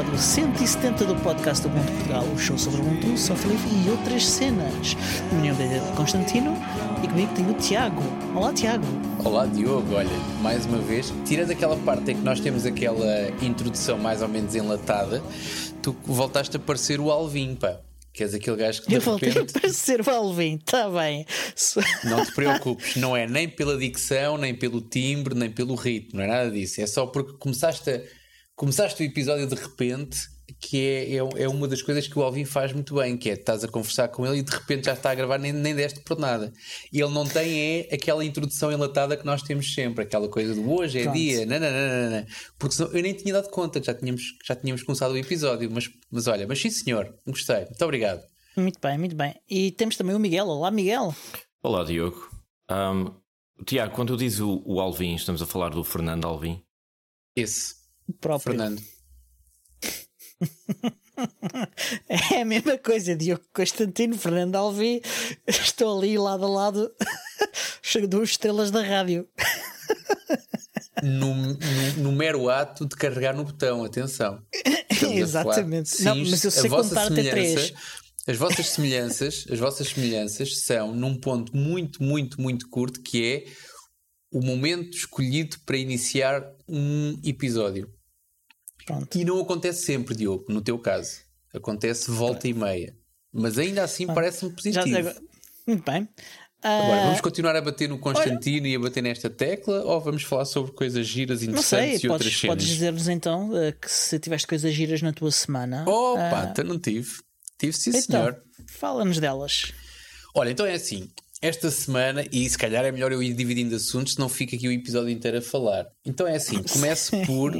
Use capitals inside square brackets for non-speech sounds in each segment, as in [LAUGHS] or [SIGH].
episódio 170 do podcast do Ubuntu Portugal, o show sobre Ubuntu, software livre e outras cenas. O meu nome é Constantino e comigo tenho o Tiago. Olá, Tiago. Olá, Diogo. Olha, mais uma vez, tirando aquela parte em que nós temos aquela introdução mais ou menos enlatada, tu voltaste a parecer o Alvin, pá. Que és aquele gajo que de Eu voltei repente... a parecer o Alvin, está bem. Não te preocupes, não é nem pela dicção, nem pelo timbre, nem pelo ritmo, não é nada disso. É só porque começaste, a, começaste o episódio de repente, que é, é, é uma das coisas que o Alvin faz muito bem, que é estás a conversar com ele e de repente já está a gravar, nem, nem deste por nada. E ele não tem é aquela introdução enlatada que nós temos sempre, aquela coisa de hoje é Pronto. dia, nananana, porque senão eu nem tinha dado conta, já tínhamos, já tínhamos começado o episódio, mas, mas olha, mas sim senhor, gostei, muito obrigado. Muito bem, muito bem. E temos também o Miguel. Olá, Miguel. Olá, Diogo. Um, Tiago, quando tu dizes o, o Alvin, estamos a falar do Fernando Alvin. Esse, próprio. Fernando. [LAUGHS] É a mesma coisa, Diogo Constantino, Fernando Alvim. Estou ali lado a lado, [LAUGHS] duas estrelas da rádio. no, no, no mero ato de carregar no botão, atenção. Exatamente. Não, mas eu sei contar até três. As vossas semelhanças, as vossas semelhanças são num ponto muito, muito, muito curto que é o momento escolhido para iniciar um episódio. Pronto. E não acontece sempre, Diogo, no teu caso. Acontece volta e meia. Mas ainda assim parece-me Já, positivo. agora- muito bem. Agora, Ah, vamos continuar a bater no Constantino e a bater nesta tecla ou vamos falar sobre coisas giras, não sei, interessantes e outras podes, cenas? podes dizer-nos então eh, que se tiveste coisas giras na tua semana. Opa, então não tive. Tive sim, então, senhor. fala-nos delas. Olha, então é assim. Esta semana, e se calhar é melhor eu ir dividindo assuntos, senão fica aqui o episódio inteiro a falar. Então é assim, [LAUGHS] começo por.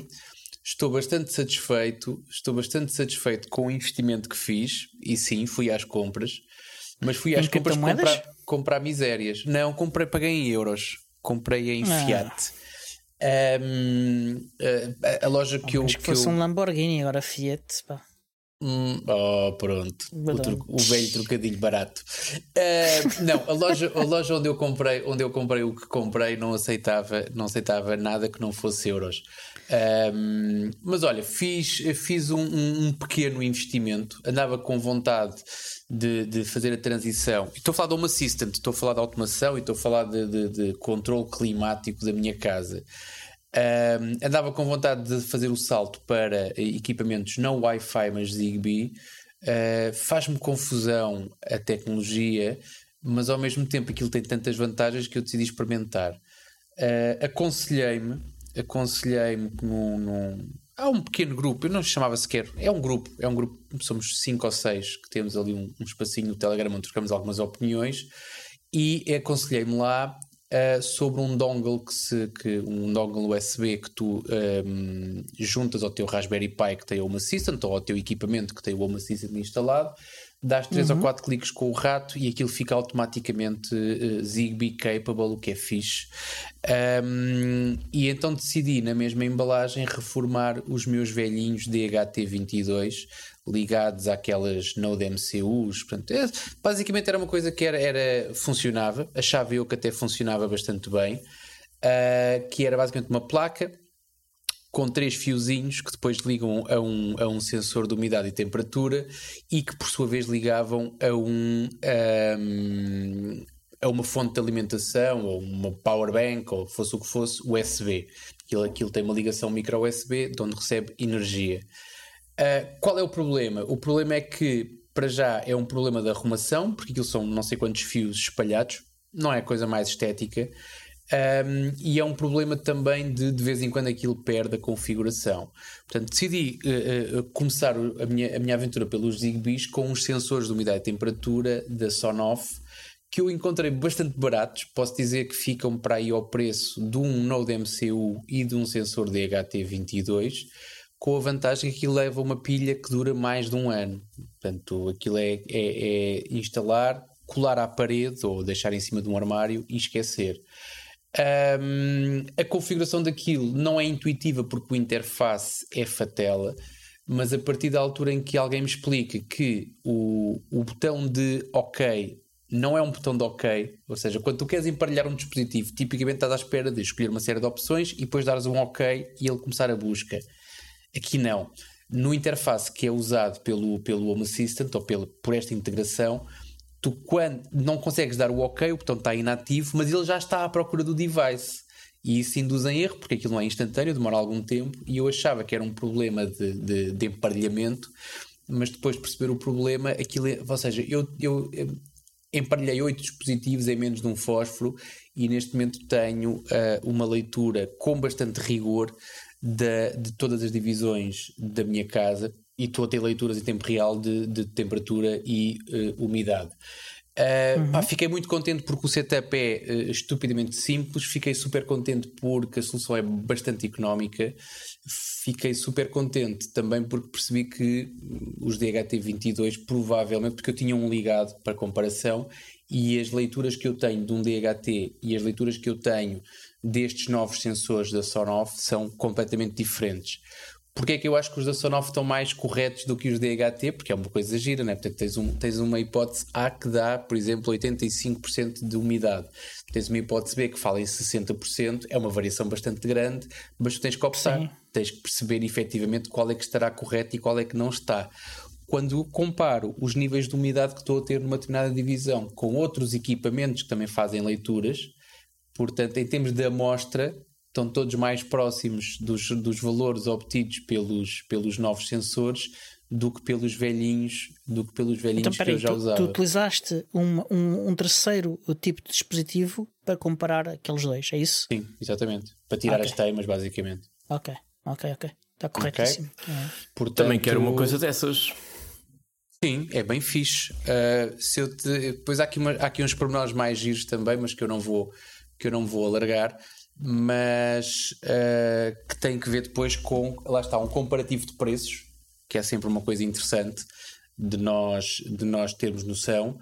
Estou bastante satisfeito, estou bastante satisfeito com o investimento que fiz, e sim, fui às compras, mas fui às Em compras comprar, comprar misérias. Não, comprei, paguei em euros, comprei em Ah. Fiat. Ahm, a, a loja que eu. Mas que que fosse eu- um Lamborghini, agora Fiat. Pá. Hum, oh, pronto. O, tro- o velho trocadilho barato. Ah, não, a loja, a loja onde eu comprei, onde eu comprei o que comprei não aceitava, não aceitava nada que não fosse euros. Ahm, mas olha, fiz, fiz um, um- um pequeno investimento, andava com vontade de, de fazer a transição. Estou a falar de Home Assistant, estou a falar de automação e estou a falar de, de, de controle climático da minha casa. Um, andava com vontade de fazer o salto para equipamentos não Wi-Fi, mas Zigbee. Uh, Faz-me confusão a tecnologia, mas ao mesmo tempo aquilo tem tantas vantagens que eu decidi experimentar. Uh, aconselhei-me, aconselhei-me num, num- há um pequeno grupo, eu não chamava sequer, é um grupo, é um grupo, somos cinco ou seis que temos ali um, um espacinho no Telegram onde trocamos algumas opiniões e aconselhei-me lá uh, sobre um dongle que se que um dongle USB que tu um, juntas ao teu Raspberry Pi que tem o Home Assistant ou ao teu equipamento que tem o Home Assistant instalado dás 3 ou 4 cliques com o rato e aquilo fica automaticamente uh, Zigbee capable, o que é fixe. Um, e então decidi, na mesma embalagem, reformar os meus velhinhos DHT22 ligados àquelas Node MCUs. Portanto, é- basicamente era uma coisa que era, era, funcionava, achava eu que até funcionava bastante bem, uh, que era basicamente uma placa com três fiozinhos que depois ligam a um, a um sensor de umidade e temperatura e que por sua vez ligavam a um, a uma fonte de alimentação ou uma power bank ou fosse o que fosse USB. Aquilo, aquilo tem uma ligação micro USB de onde recebe energia. Uh, qual é o problema? O problema é que para já é um problema de arrumação, porque aquilo são não sei quantos fios espalhados, não é a coisa mais estética. Um, e é um problema também de de vez em quando aquilo perde a configuração. Portanto, decidi uh, uh, começar a minha, a minha aventura pelos Zigbees com os sensores de umidade e temperatura da Sonoff que eu encontrei bastante baratos. Posso dizer que ficam para aí ao preço de um Node MCU e de um sensor DHT22, com a vantagem que aquilo leva uma pilha que dura mais de um ano. Portanto, aquilo é, é, é instalar, colar à parede ou deixar em cima de um armário e esquecer. Um, a configuração daquilo não é intuitiva porque o interface é fatela, mas a partir da altura em que alguém me explica que o, o botão de OK não é um botão de OK, ou seja, quando tu queres emparelhar um dispositivo, tipicamente estás à espera de escolher uma série de opções e depois dares um OK e ele começar a busca. Aqui não. No interface que é usado pelo, pelo Home Assistant ou pelo, por esta integração, tu quando não consegues dar o OK, o botão está inativo, mas ele já está à procura do device. E isso induz em erro, porque aquilo não é instantâneo, demora algum tempo, e eu achava que era um problema de, de, de emparelhamento, mas depois de perceber o problema, aquilo é, ou seja, eu, eu, eu emparelhei oito dispositivos em menos de um fósforo e neste momento tenho uh, uma leitura com bastante rigor de todas as divisões da minha casa e estou a ter leituras em tempo real de, de temperatura e uh, umidade. Uh, uhum. pá, fiquei muito contente porque o setup é uh, estupidamente simples. Fiquei super contente porque a solução é bastante económica. Fiquei super contente também porque percebi que os DHT22, provavelmente, porque eu tinha um ligado para comparação e as leituras que eu tenho de um DHT e as leituras que eu tenho destes novos sensores da Sonoff são completamente diferentes. Porque é que eu acho que os da Sonoff estão mais corretos do que os DHT? Porque é uma coisa gira, né? Portanto, tens, um, tens uma hipótese A que dá, por exemplo, 85% de umidade. Tens uma hipótese B que fala em 60%, é uma variação bastante grande, mas tu tens que optar. Sim. Tens que perceber efetivamente qual é que estará correto e qual é que não está. Quando comparo os níveis de umidade que estou a ter numa determinada divisão com outros equipamentos que também fazem leituras, portanto, em termos de amostra, estão todos mais próximos dos, dos valores obtidos pelos, pelos novos sensores do que pelos velhinhos, do que pelos velhinhos então, peraí, que eu já tu, usava. Tu utilizaste um, um, um, terceiro tipo de dispositivo para comparar aqueles dois, é isso? Sim, exatamente. Para tirar okay. as teimas, basicamente. Ok, ok, ok. Está corretíssimo. Okay. É. Portanto, Também quero uma coisa dessas. Sim, é bem fixe. Uh, se eu te... Depois há aqui, uma, há aqui uns pormenores mais giros também, mas que eu não vou, que eu não vou alargar mas uh, que tem que ver depois com, lá está, um comparativo de preços, que é sempre uma coisa interessante de nós, de nós termos noção,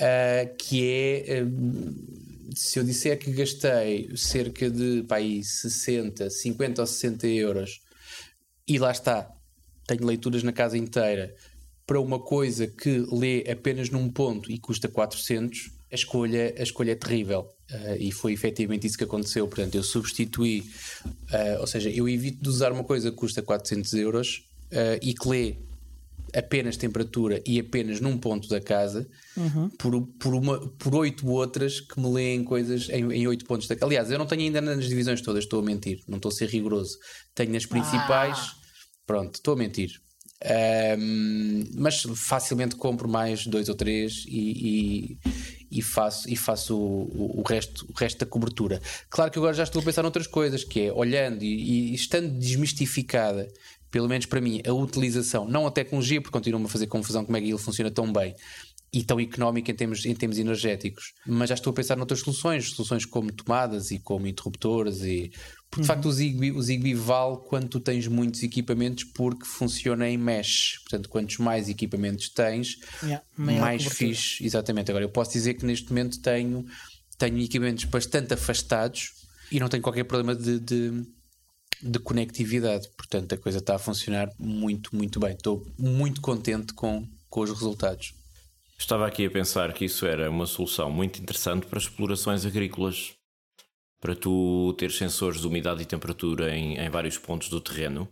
uh, que é, uh, se eu disser que gastei cerca de pá, aí, 60, 50 ou 60 euros, e lá está, tenho leituras na casa inteira, para uma coisa que lê apenas num ponto e custa 400, a escolha, a escolha é terrível. Uh, e foi efetivamente isso que aconteceu. Portanto, eu substituí, uh, ou seja, eu evito de usar uma coisa que custa 400 euros uh, e que lê apenas temperatura e apenas num ponto da casa uhum. por, por, uma, por oito outras que me leem coisas em, em oito pontos da casa. Aliás, eu não tenho ainda nas divisões todas, estou a mentir, não estou a ser rigoroso. Tenho nas principais, ah. pronto, estou a mentir. Um, mas facilmente compro mais dois ou três e, e, e faço, e faço o, o, resto, o resto da cobertura. Claro que agora já estou a pensar noutras coisas, que é olhando e, e estando desmistificada, pelo menos para mim, a utilização, não a tecnologia, porque continua-me a fazer confusão como é que ele funciona tão bem, e tão económico em termos, em termos energéticos. Mas já estou a pensar noutras soluções, soluções como tomadas e como interruptores e porque de facto o Zigbee, o Zigbee vale quando tu tens muitos equipamentos porque funciona em mesh. Portanto, quantos mais equipamentos tens, yeah, mais fixe. Exatamente. Agora, eu posso dizer que neste momento tenho, tenho equipamentos bastante afastados e não tenho qualquer problema de, de, de conectividade. Portanto, a coisa está a funcionar muito, muito bem. Estou muito contente com, com os resultados. Estava aqui a pensar que isso era uma solução muito interessante para explorações agrícolas para tu ter sensores de umidade e temperatura em, em vários pontos do terreno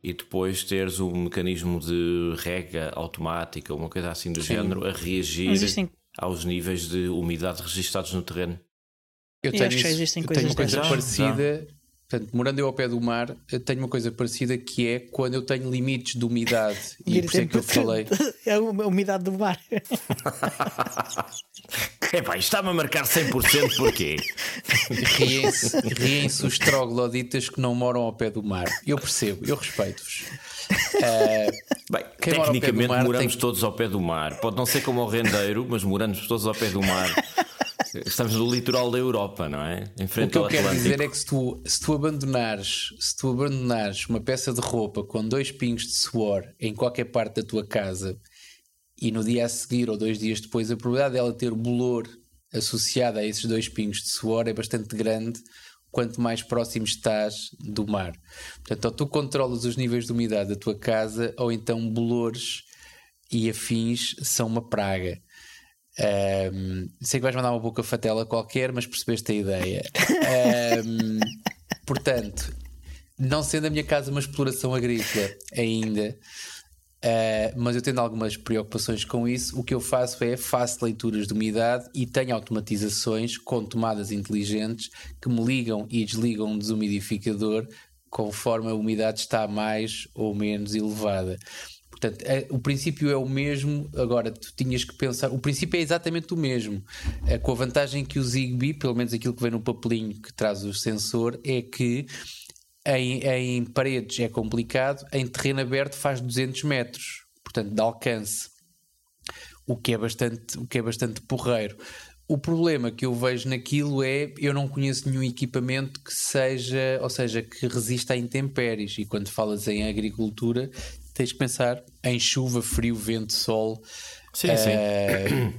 e depois teres um mecanismo de rega automática, uma coisa assim do Sim. género, a reagir existem... aos níveis de umidade registados no terreno. Eu tenho, isso, existem eu tenho uma coisa parecida, Portanto, morando eu ao pé do mar, tenho uma coisa parecida que é quando eu tenho limites de umidade. [LAUGHS] e, e por isso é que eu falei. [LAUGHS] É a umidade do mar. [LAUGHS] Epá, está-me a marcar 100% porquê? Riem-se riem os trogloditas que não moram ao pé do mar. Eu percebo, eu respeito-vos. Uh, Bem, tecnicamente mar, moramos tem... todos ao pé do mar. Pode não ser como o rendeiro, mas moramos todos ao pé do mar. Estamos no litoral da Europa, não é? Em frente o que eu quero dizer é que se tu, se tu abandonares se tu abandonares uma peça de roupa com dois pingos de suor em qualquer parte da tua casa e no dia a seguir ou dois dias depois a probabilidade dela ter bolor associada a esses dois pingos de suor é bastante grande quanto mais próximo estás do mar. Portanto, ou tu controlas os níveis de umidade da tua casa ou então bolores e afins são uma praga. Um, sei que vais mandar uma boca fatela qualquer, mas percebeste a ideia. Um, portanto, não sendo a minha casa uma exploração agrícola ainda, Uh, mas eu tendo algumas preocupações com isso, o que eu faço é faço leituras de umidade e tenho automatizações com tomadas inteligentes que me ligam e desligam um desumidificador conforme a umidade está mais ou menos elevada. Portanto, é, o princípio é o mesmo, agora tu tinhas que pensar, o princípio é exatamente o mesmo, é, com a vantagem que o Zigbee, pelo menos aquilo que vem no papelinho que traz o sensor, é que em, em paredes é complicado, em terreno aberto faz 200 metros, portanto, de alcance, o que é bastante, o que é bastante porreiro. O problema que eu vejo naquilo é eu não conheço nenhum equipamento que seja, ou seja, que resista a intempéries. E quando falas em agricultura, tens que pensar em chuva, frio, vento, sol. Sim, uh, sim. Eh,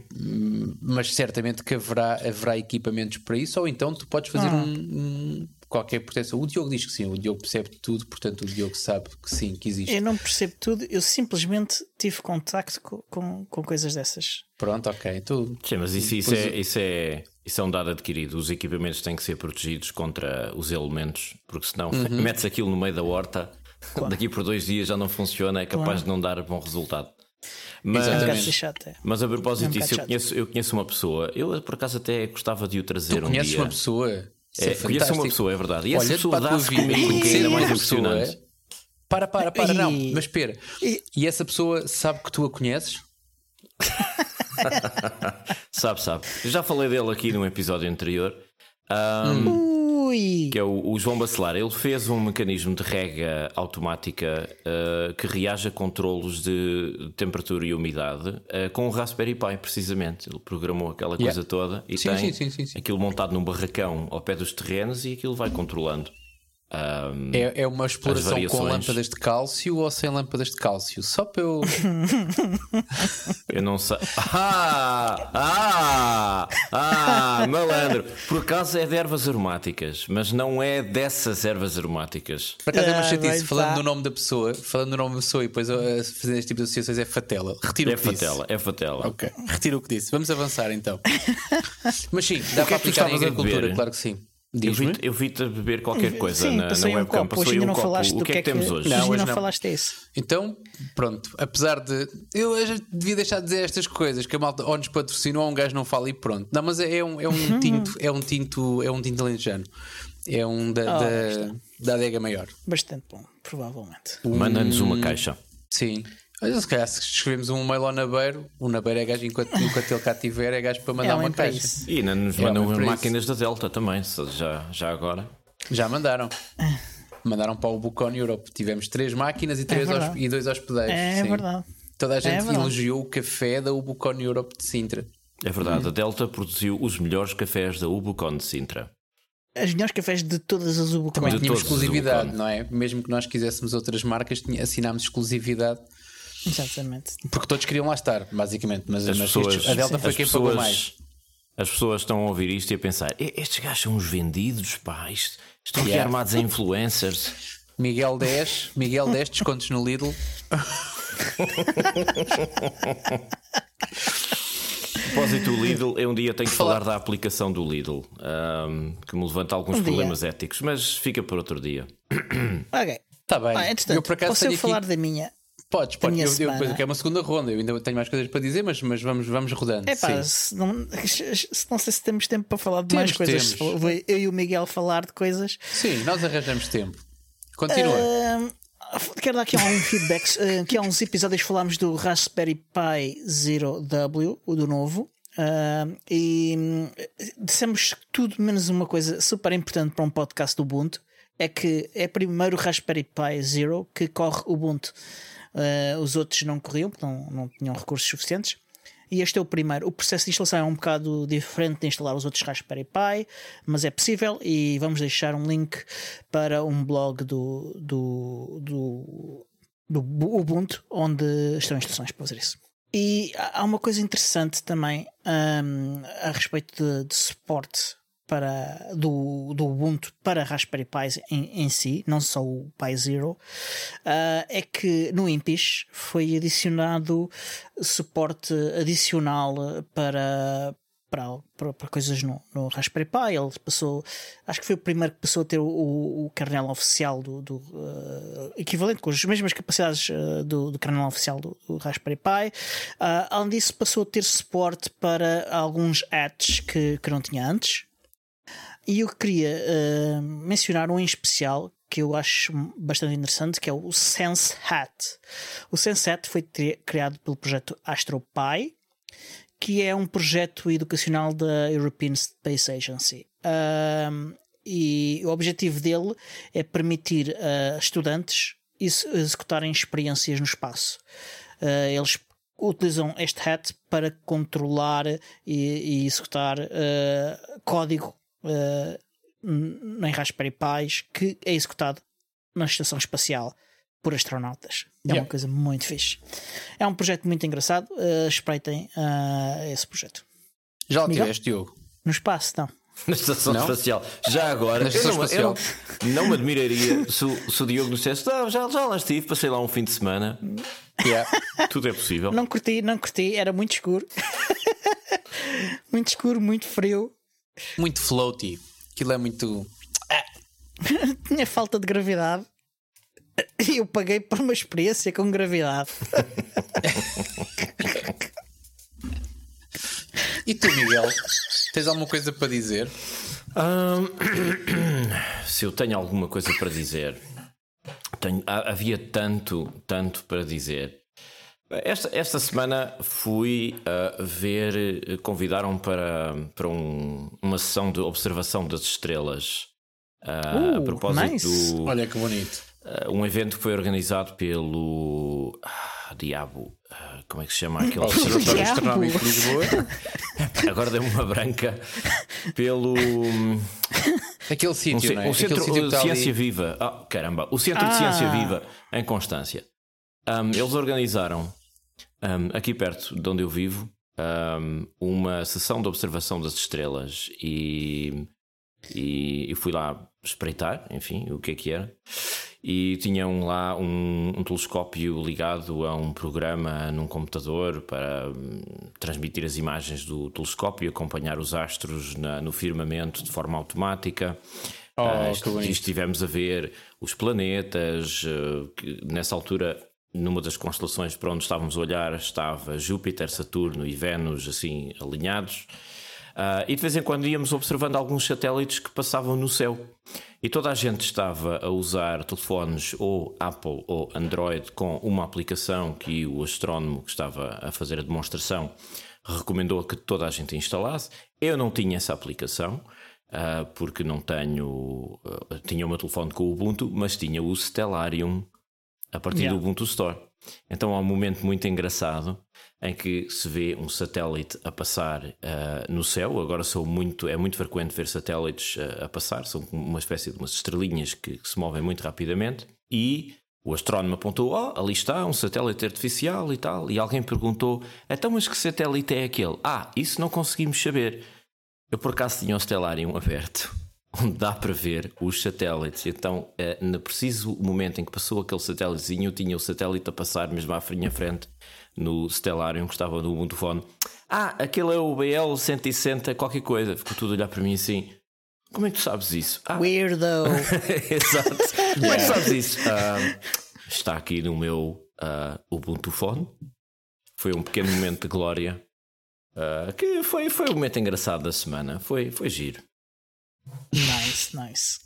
mas certamente que haverá, haverá equipamentos para isso, ou então tu podes fazer ah. um, um, qualquer proteção. O Diogo diz que sim, o Diogo percebe tudo, portanto o Diogo sabe que sim, que existe. Eu não percebo tudo, eu simplesmente tive contacto com, com, com coisas dessas. Pronto, ok. Tu, sim, mas isso, isso, é, isso, é, isso é um dado adquirido. Os equipamentos têm que ser protegidos contra os elementos, porque senão uhum. metes aquilo no meio da horta, claro. daqui por dois dias já não funciona, é capaz claro. de não dar bom resultado. Mas, é mas a propósito disso, eu conheço, eu conheço uma pessoa, eu por acaso até gostava de o trazer tu um dia. Conheces uma pessoa? É, é conheço uma pessoa, é verdade. E essa Olha, pessoa dá-se comigo, que é ainda mais impressionante. Para, para, para, não, mas espera. E essa pessoa sabe que tu a conheces? [LAUGHS] sabe, sabe. Eu já falei dele aqui num episódio anterior. Um, hum. Ui. Que é o, o, João Bacelar. Ele fez um mecanismo de rega automática uh, que reage a controlos de temperatura e umidade uh, com o Raspberry Pi, precisamente. Ele programou aquela yeah. coisa toda e sim, tem sim, sim, aquilo montado num barracão ao pé dos terrenos e aquilo vai controlando. Um, é, é uma exploração com lâmpadas de cálcio ou sem lâmpadas de cálcio? Só para eu. [LAUGHS] eu não sei. Ah! Ah! Ah! Malandro! Por acaso é de ervas aromáticas, mas não é dessas ervas aromáticas. Por acaso é uma ah, chatice, falando do nome da pessoa, falando do nome da pessoa e depois uh, fazer este tipo de associações é fatela. Retiro é o que fatela, disse. É fatela, Ok, retiro o que disse. Vamos avançar então. [LAUGHS] mas sim, dá para aplicar em agricultura, claro que sim. Eu vi-te eu vi beber qualquer coisa Sim, na, na webcam. Um Passou hoje um não copo. Falaste o que é que, temos hoje? Não, hoje não, não falaste isso. Então, pronto. Apesar de. Eu devia deixar de dizer estas coisas que a malta ou nos patrocinou ou um gajo não fala e pronto. Não, mas é um, é um [LAUGHS] tinto, é um tinto, é um tinto alentejano. É um da, oh, da, da adega maior. Bastante bom, provavelmente. Manda-nos uma caixa. Sim. Olha, se calhar se escrevemos um mail ao Nabeiro, o Nabeiro é gajo enquanto, [LAUGHS] enquanto ele cá tiver, é gajo para mandar é uma caixa. Isso. E ainda nos é mandam as máquinas da Delta também, já, já agora. Já mandaram. Mandaram para o Bucon Europe. Tivemos três máquinas e, é três é e dois hospedeiros. É sim. verdade. Toda a é gente elogiou o café da Ubucon Europe de Sintra. É verdade, hum. a Delta produziu os melhores cafés da Ubucon de Sintra. Os melhores cafés de todas as Ubucon. Também tínhamos exclusividade, não é? Mesmo que nós quiséssemos outras marcas, assinámos exclusividade Exatamente. Porque todos queriam lá estar, basicamente. Mas, mas pessoas, a Delta foi quem pessoas, pagou mais. As pessoas estão a ouvir isto e a pensar: estes gajos são os vendidos, pá. Isto, estão yeah. aqui armados a influencers. Miguel 10, Miguel 10, descontos no Lidl. [LAUGHS] propósito do Lidl, eu um dia tenho que falar da aplicação do Lidl, um, que me levanta alguns um problemas éticos, mas fica para outro dia. Ok. Está bem. Ah, eu por acaso posso eu falar aqui... da minha? Podes, pode. Eu, eu, eu, é uma segunda ronda. Eu ainda tenho mais coisas para dizer, mas, mas vamos, vamos rodando. É pá, se não, não sei se temos tempo para falar de temos, mais coisas. Temos. Eu e o Miguel falar de coisas. Sim, nós arranjamos tempo. Continua. Uh, quero dar aqui um feedback. Uh, [LAUGHS] aqui há uns episódios falámos do Raspberry Pi Zero W, o do novo. Uh, e um, dissemos tudo menos uma coisa super importante para um podcast do Ubuntu: é que é primeiro o Raspberry Pi Zero que corre o Ubuntu. Uh, os outros não corriam, porque não, não tinham recursos suficientes. E este é o primeiro. O processo de instalação é um bocado diferente de instalar os outros Raspberry Pi, mas é possível e vamos deixar um link para um blog do, do, do, do Ubuntu onde estão instruções para fazer isso. E há uma coisa interessante também um, a respeito de, de suporte para, do, do Ubuntu para Raspberry Pi em, em si, não só o Pi Zero, uh, é que no Impish foi adicionado suporte adicional para, para, para, para, coisas no, no Raspberry Pi. Ele passou, acho que foi o primeiro que passou a ter o, o kernel oficial do, do uh, equivalente com as mesmas capacidades uh, do, do kernel oficial do, do Raspberry Pi. Uh, além disso, passou a ter suporte para alguns ads que, que não tinha antes. E eu queria mencionar um em especial que eu acho bastante interessante, que é o Sense Hat. O Sense Hat foi criado pelo projeto AstroPi que é um projeto educacional da European Space Agency. E o objetivo dele é permitir a estudantes executarem experiências no espaço. Uh, eles utilizam este hat para controlar e, e executar uh, código uh, em Raspberry Pis que é executado na estação espacial por astronautas. É yeah. uma coisa muito fixe. É um projeto muito engraçado. Uh, espreitem uh, esse projeto. Já o tiveste, Diogo? No espaço, não. Na estação não? espacial. Já agora, Na estação eu, não, espacial. Eu não me admiraria se, o, se o Diogo nos dissesse: ah, já, já lá estive, passei lá um fim de semana. Yeah. [LAUGHS] Tudo é possível. Não curti, não curti, era muito escuro. [LAUGHS] muito escuro, muito frio. Muito floaty. Aquilo é muito. [LAUGHS] Tinha falta de gravidade. Eu paguei por uma experiência com gravidade. e tu, Miguel? Tens alguma coisa para dizer? Um, [COUGHS] se eu tenho alguma coisa para dizer, tenho, havia tanto, tanto para dizer. Esta, esta semana fui uh, ver, convidaram para, para um, uma sessão de observação das estrelas. Uh, uh, a propósito nice. do. Olha que bonito. Uh, um evento que foi organizado pelo ah, Diabo. Como é que se chama aquele Observatório Astronómico de Lisboa? [LAUGHS] Agora deu-me uma branca. Pelo. Aquele sítio, um, não é? O Centro de Ciência ali... Viva. Oh, caramba. O Centro ah. de Ciência Viva em Constância. Um, eles organizaram, um, aqui perto de onde eu vivo, uma sessão de observação das estrelas e, e, fui lá espreitar, enfim, o que é que era e tinham lá um, um, telescópio ligado a um programa num computador para um, transmitir as imagens do telescópio e acompanhar os astros na, no firmamento de forma automática. Oh, uh, estivemos a ver os planetas, uh, que nessa altura numa das constelações para onde estávamos a olhar estava Júpiter, Saturno e Vênus assim alinhados. Uh, e de vez em quando íamos observando alguns satélites que passavam no céu. E toda a gente estava a usar telefones ou Apple ou Android com uma aplicação que o astrónomo que estava a fazer a demonstração recomendou que toda a gente instalasse. Eu não tinha essa aplicação. Uh, porque não tenho. Uh, tinha o meu telefone com o Ubuntu, mas tinha o Stellarium a partir yeah. do Ubuntu Store. Então há um momento muito engraçado em que se vê um satélite a passar uh, no céu. Agora sou muito, é muito frequente ver satélites uh, a passar, são uma espécie de umas estrelinhas que, que, se movem muito rapidamente. E o astrónomo apontou: Oh, ali está, um satélite artificial e tal. E alguém perguntou: Então, mas que satélite é aquele? Ah, isso não conseguimos saber. Eu por acaso tinha o Stellarium [LAUGHS] aberto onde dá para ver os satélites. Então, eh, no preciso momento em que passou aquele satélitezinho, eu tinha o satélite a passar mesmo à minha frente no Stellarium que estava no Ubuntu. Ah, aquele é o BL 160, qualquer coisa. Ficou tudo a olhar para mim assim. Como é que tu sabes isso? Ah. Weirdo. [LAUGHS] Exato. Como yeah. é que sabes isso? Uh, está aqui no meu uh, Ubuntu Phone. Foi um pequeno momento de glória. Uh, que foi, foi um momento engraçado da semana. Foi, foi giro. Nice, nice.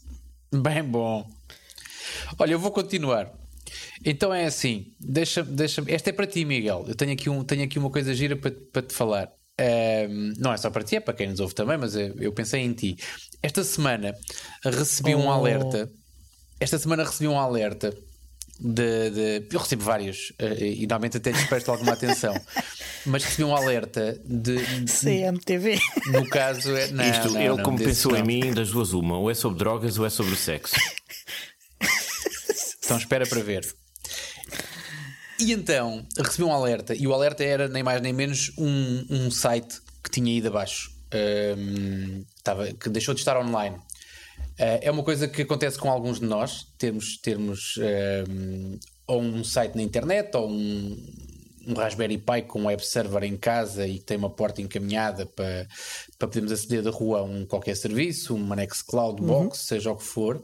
Bem bom. Olha, eu vou continuar. Então é assim, deixa, deixa, esta é para ti, Miguel. Eu tenho aqui, um, tenho aqui uma coisa gira para, para te falar. Um, não é só para ti, é para quem nos ouve também, mas eu, eu pensei em ti. Esta semana recebi oh. um alerta. Esta semana recebi um alerta de, de, eu recebo vários uh, e normalmente até despresto alguma atenção, [LAUGHS] mas recebi um alerta de, de CMTV. No caso, é, não, Isto, não, ele, não, como pensou em mim, das duas, uma, ou é sobre drogas ou é sobre sexo. Então espera para ver. E então recebi um alerta, e o alerta era nem mais nem menos um, um site que tinha ido abaixo, um, estava, que deixou de estar online. Uh, é uma coisa que acontece com alguns de nós, termos, termos um, ou um site na internet ou um, um Raspberry Pi com um web server em casa e que tem uma porta encaminhada para, para podermos aceder da rua a um qualquer serviço, uma Nextcloud Box, uhum. seja o que for.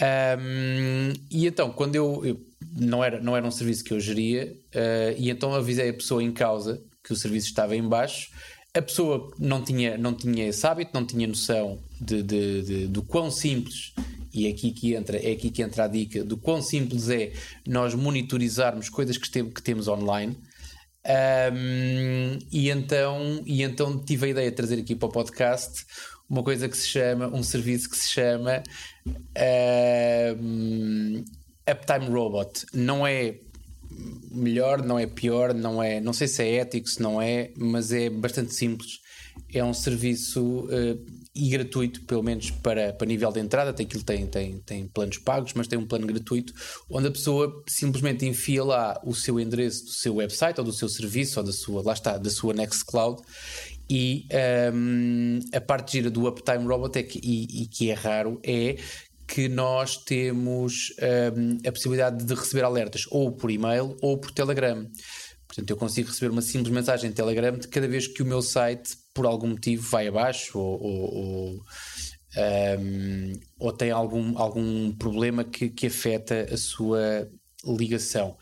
Um, e então, quando eu, eu, não, era, não era um serviço que eu geria, uh, e então avisei a pessoa em causa que o serviço estava em baixo. A pessoa não tinha, não tinha esse hábito, não tinha noção de, de, de, do quão simples, e é aqui que entra, é aqui que entra a dica, do quão simples é nós monitorizarmos coisas que, que temos online. Um, e, então, e então tive a ideia de trazer aqui para o podcast uma coisa que se chama, um serviço que se chama uh, Uptime Robot. Não é melhor, não é pior, não é, não sei se é ético, se não é, mas é bastante simples. É um serviço uh, e gratuito, pelo menos para, para nível de entrada. Tem aquilo tem, tem, tem planos pagos, mas tem um plano gratuito onde a pessoa simplesmente enfia lá o seu endereço do seu website ou do seu serviço ou da sua, lá está, da sua Nextcloud e um, a parte gira do Uptime Robot é que, e, e que é raro é que nós temos um, a possibilidade de receber alertas ou por e-mail ou por Telegram. Portanto, eu consigo receber uma simples mensagem de Telegram de cada vez que o meu site, por algum motivo, vai abaixo ou, ou, ou, um, ou tem algum, algum problema que, que afeta a sua ligação.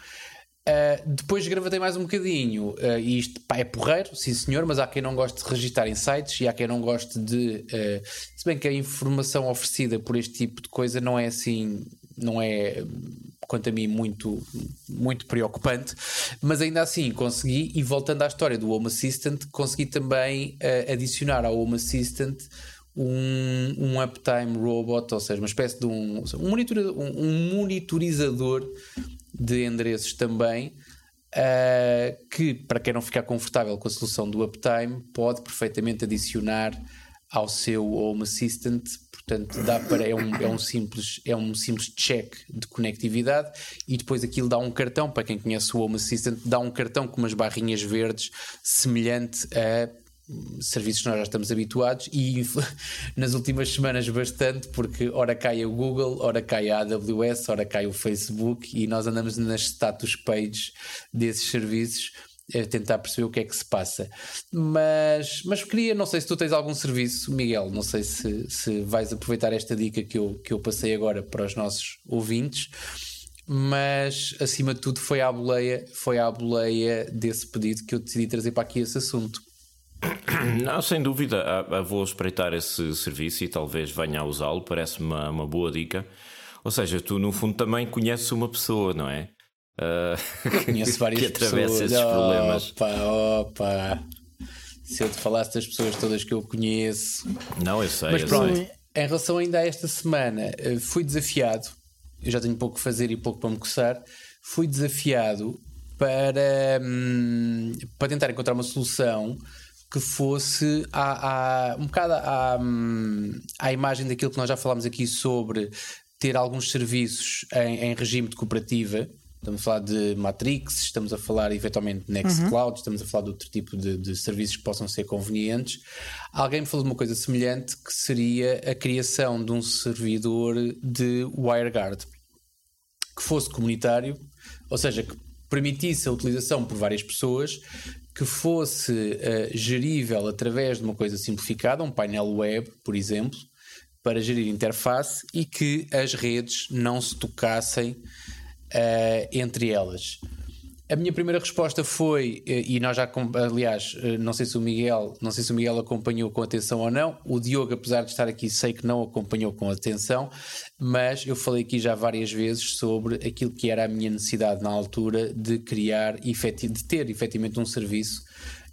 Uh, depois gravei mais um bocadinho uh, e isto pá, é porreiro, sim senhor, mas há quem não goste de registrar em sites e há quem não goste de. Uh, se bem que a informação oferecida por este tipo de coisa não é assim, não é, quanto a mim, muito, muito preocupante, mas ainda assim consegui, e voltando à história do Home Assistant, consegui também adicionar ao Home Assistant um, um uptime robot, ou seja, uma espécie de um, um, um, um monitorizador de endereços também, uh, que para quem não ficar confortável com a solução do Uptime, pode perfeitamente adicionar ao seu Home Assistant, portanto dá para é um, é um simples é um simples check de conectividade e depois aquilo dá um cartão. Para quem conhece o Home Assistant dá um cartão com umas barrinhas verdes semelhante a serviços que nós já estamos habituados e [LAUGHS] nas últimas semanas bastante, porque ora cai o Google, ora cai a AWS, ora cai o Facebook e nós andamos nas status pages desses serviços a tentar perceber o que é que se passa. Mas, mas queria, não sei se tu tens algum serviço, Miguel, não sei se, se vais aproveitar esta dica que eu, que eu passei agora para os nossos ouvintes mas acima de tudo foi à boleia, foi à boleia desse pedido que eu decidi trazer para aqui esse assunto. [CLEARS THROAT] Não, sem dúvida, vou espreitar esse serviço e talvez venha a usá-lo, parece-me uma, uma boa dica. Ou seja, tu no fundo também conheces uma pessoa, não é? Uh, [LAUGHS] conheço várias que atravessa pessoas. esses problemas. Opa, opa. Se eu te falasse das pessoas todas que eu conheço. Não, eu sei. Mas eu pronto, sei. em relação ainda a esta semana, eh, fui desafiado. Eu já tenho pouco a fazer e pouco para me coçar. Fui desafiado para, hum, para tentar encontrar uma solução que fosse à, à, um bocado à, à imagem daquilo que nós já falámos aqui sobre ter alguns serviços em, em regime de cooperativa. Estamos a falar de Matrix, estamos a falar eventualmente de Nextcloud, uhum. estamos a falar de outro tipo de, de, serviços que possam ser convenientes. Alguém me falou de uma coisa semelhante que seria a criação de um servidor de WireGuard que fosse comunitário, ou seja, que permitisse a utilização por várias pessoas, que fosse uh, gerível através de uma coisa simplificada, um painel web, por exemplo, para gerir interface e que as redes não se tocassem uh, entre elas. A minha primeira resposta foi, eh, e nós já, aliás, eh, não sei se o Miguel, não sei se o Miguel acompanhou com atenção ou não. O Diogo, apesar de estar aqui, sei que não acompanhou com atenção, mas eu falei aqui já várias vezes sobre aquilo que era a minha necessidade na altura de criar, de ter efetivamente um serviço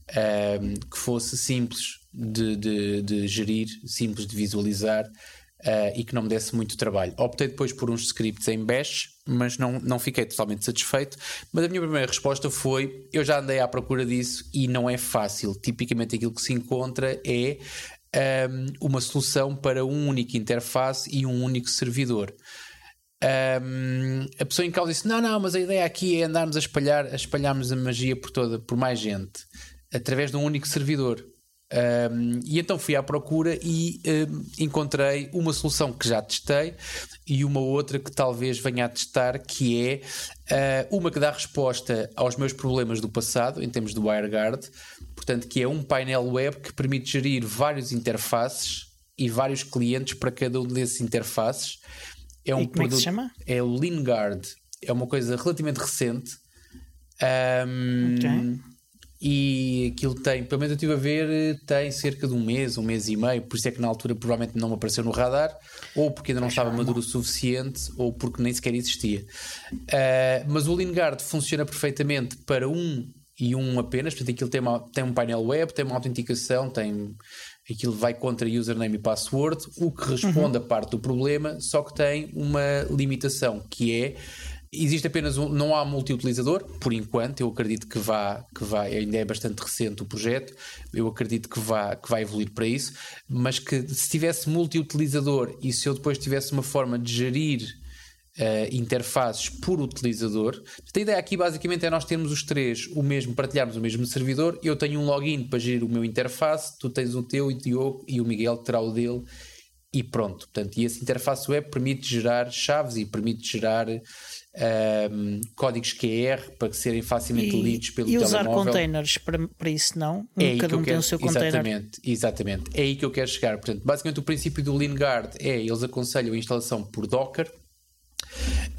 um, ehm, que fosse simples de, de, de gerir, simples de visualizar uh, e que não me desse muito trabalho. Optei depois por uns scripts em Bash, mas não, não fiquei totalmente satisfeito. Mas a minha primeira resposta foi: eu já andei à procura disso e não é fácil. Tipicamente aquilo que se encontra é um, uma solução para um único interface e um único servidor. Um, a pessoa em causa disse: Não, não, mas a ideia aqui é andarmos a espalhar, a espalharmos a magia por toda, por mais gente, através de um único servidor. Um, e então fui à procura e um, encontrei uma solução que já testei e uma outra que talvez venha a testar, que é uh, uma que dá resposta aos meus problemas do passado, em termos de WireGuard, portanto, que é um painel web que permite gerir vários interfaces e vários clientes para cada um desses interfaces. É um e como produto, é que se chama? É o LeanGuard. É uma coisa relativamente recente. Um, okay e aquilo tem, pelo menos eu estive a ver, tem cerca de um mês, um mês e meio, por isso é que na altura provavelmente não me apareceu no radar, ou porque ainda não estava maduro o suficiente, ou porque nem sequer existia. Uh, mas o Lingard funciona perfeitamente para um e um apenas, portanto aquilo tem, uma, tem um painel web, tem uma autenticação, tem aquilo vai contra username e password, o que responde uhum. a parte do problema, só que tem uma limitação que é Existe apenas um, não há multi-utilizador, por enquanto. Eu acredito que vá, que vai, ainda é bastante recente o projeto. Eu acredito que vá, que vai evoluir para isso. Mas que se tivesse multi-utilizador e se eu depois tivesse uma forma de gerir uh, interfaces por utilizador, a ideia aqui basicamente é nós termos os três o mesmo, partilharmos o mesmo servidor. Eu tenho um login para gerir o meu interface, tu tens o teu e o Diogo e o Miguel terá o dele e pronto. Portanto, e essa interface web permite gerar chaves e permite gerar um, códigos QR para serem facilmente e, lidos pelo. E usar telemóvel. containers para, para isso não? É Cada um tem o seu container. Exatamente, exatamente. É aí que eu quero chegar. Portanto, basicamente o princípio do LeanGuard é eles aconselham a instalação por Docker.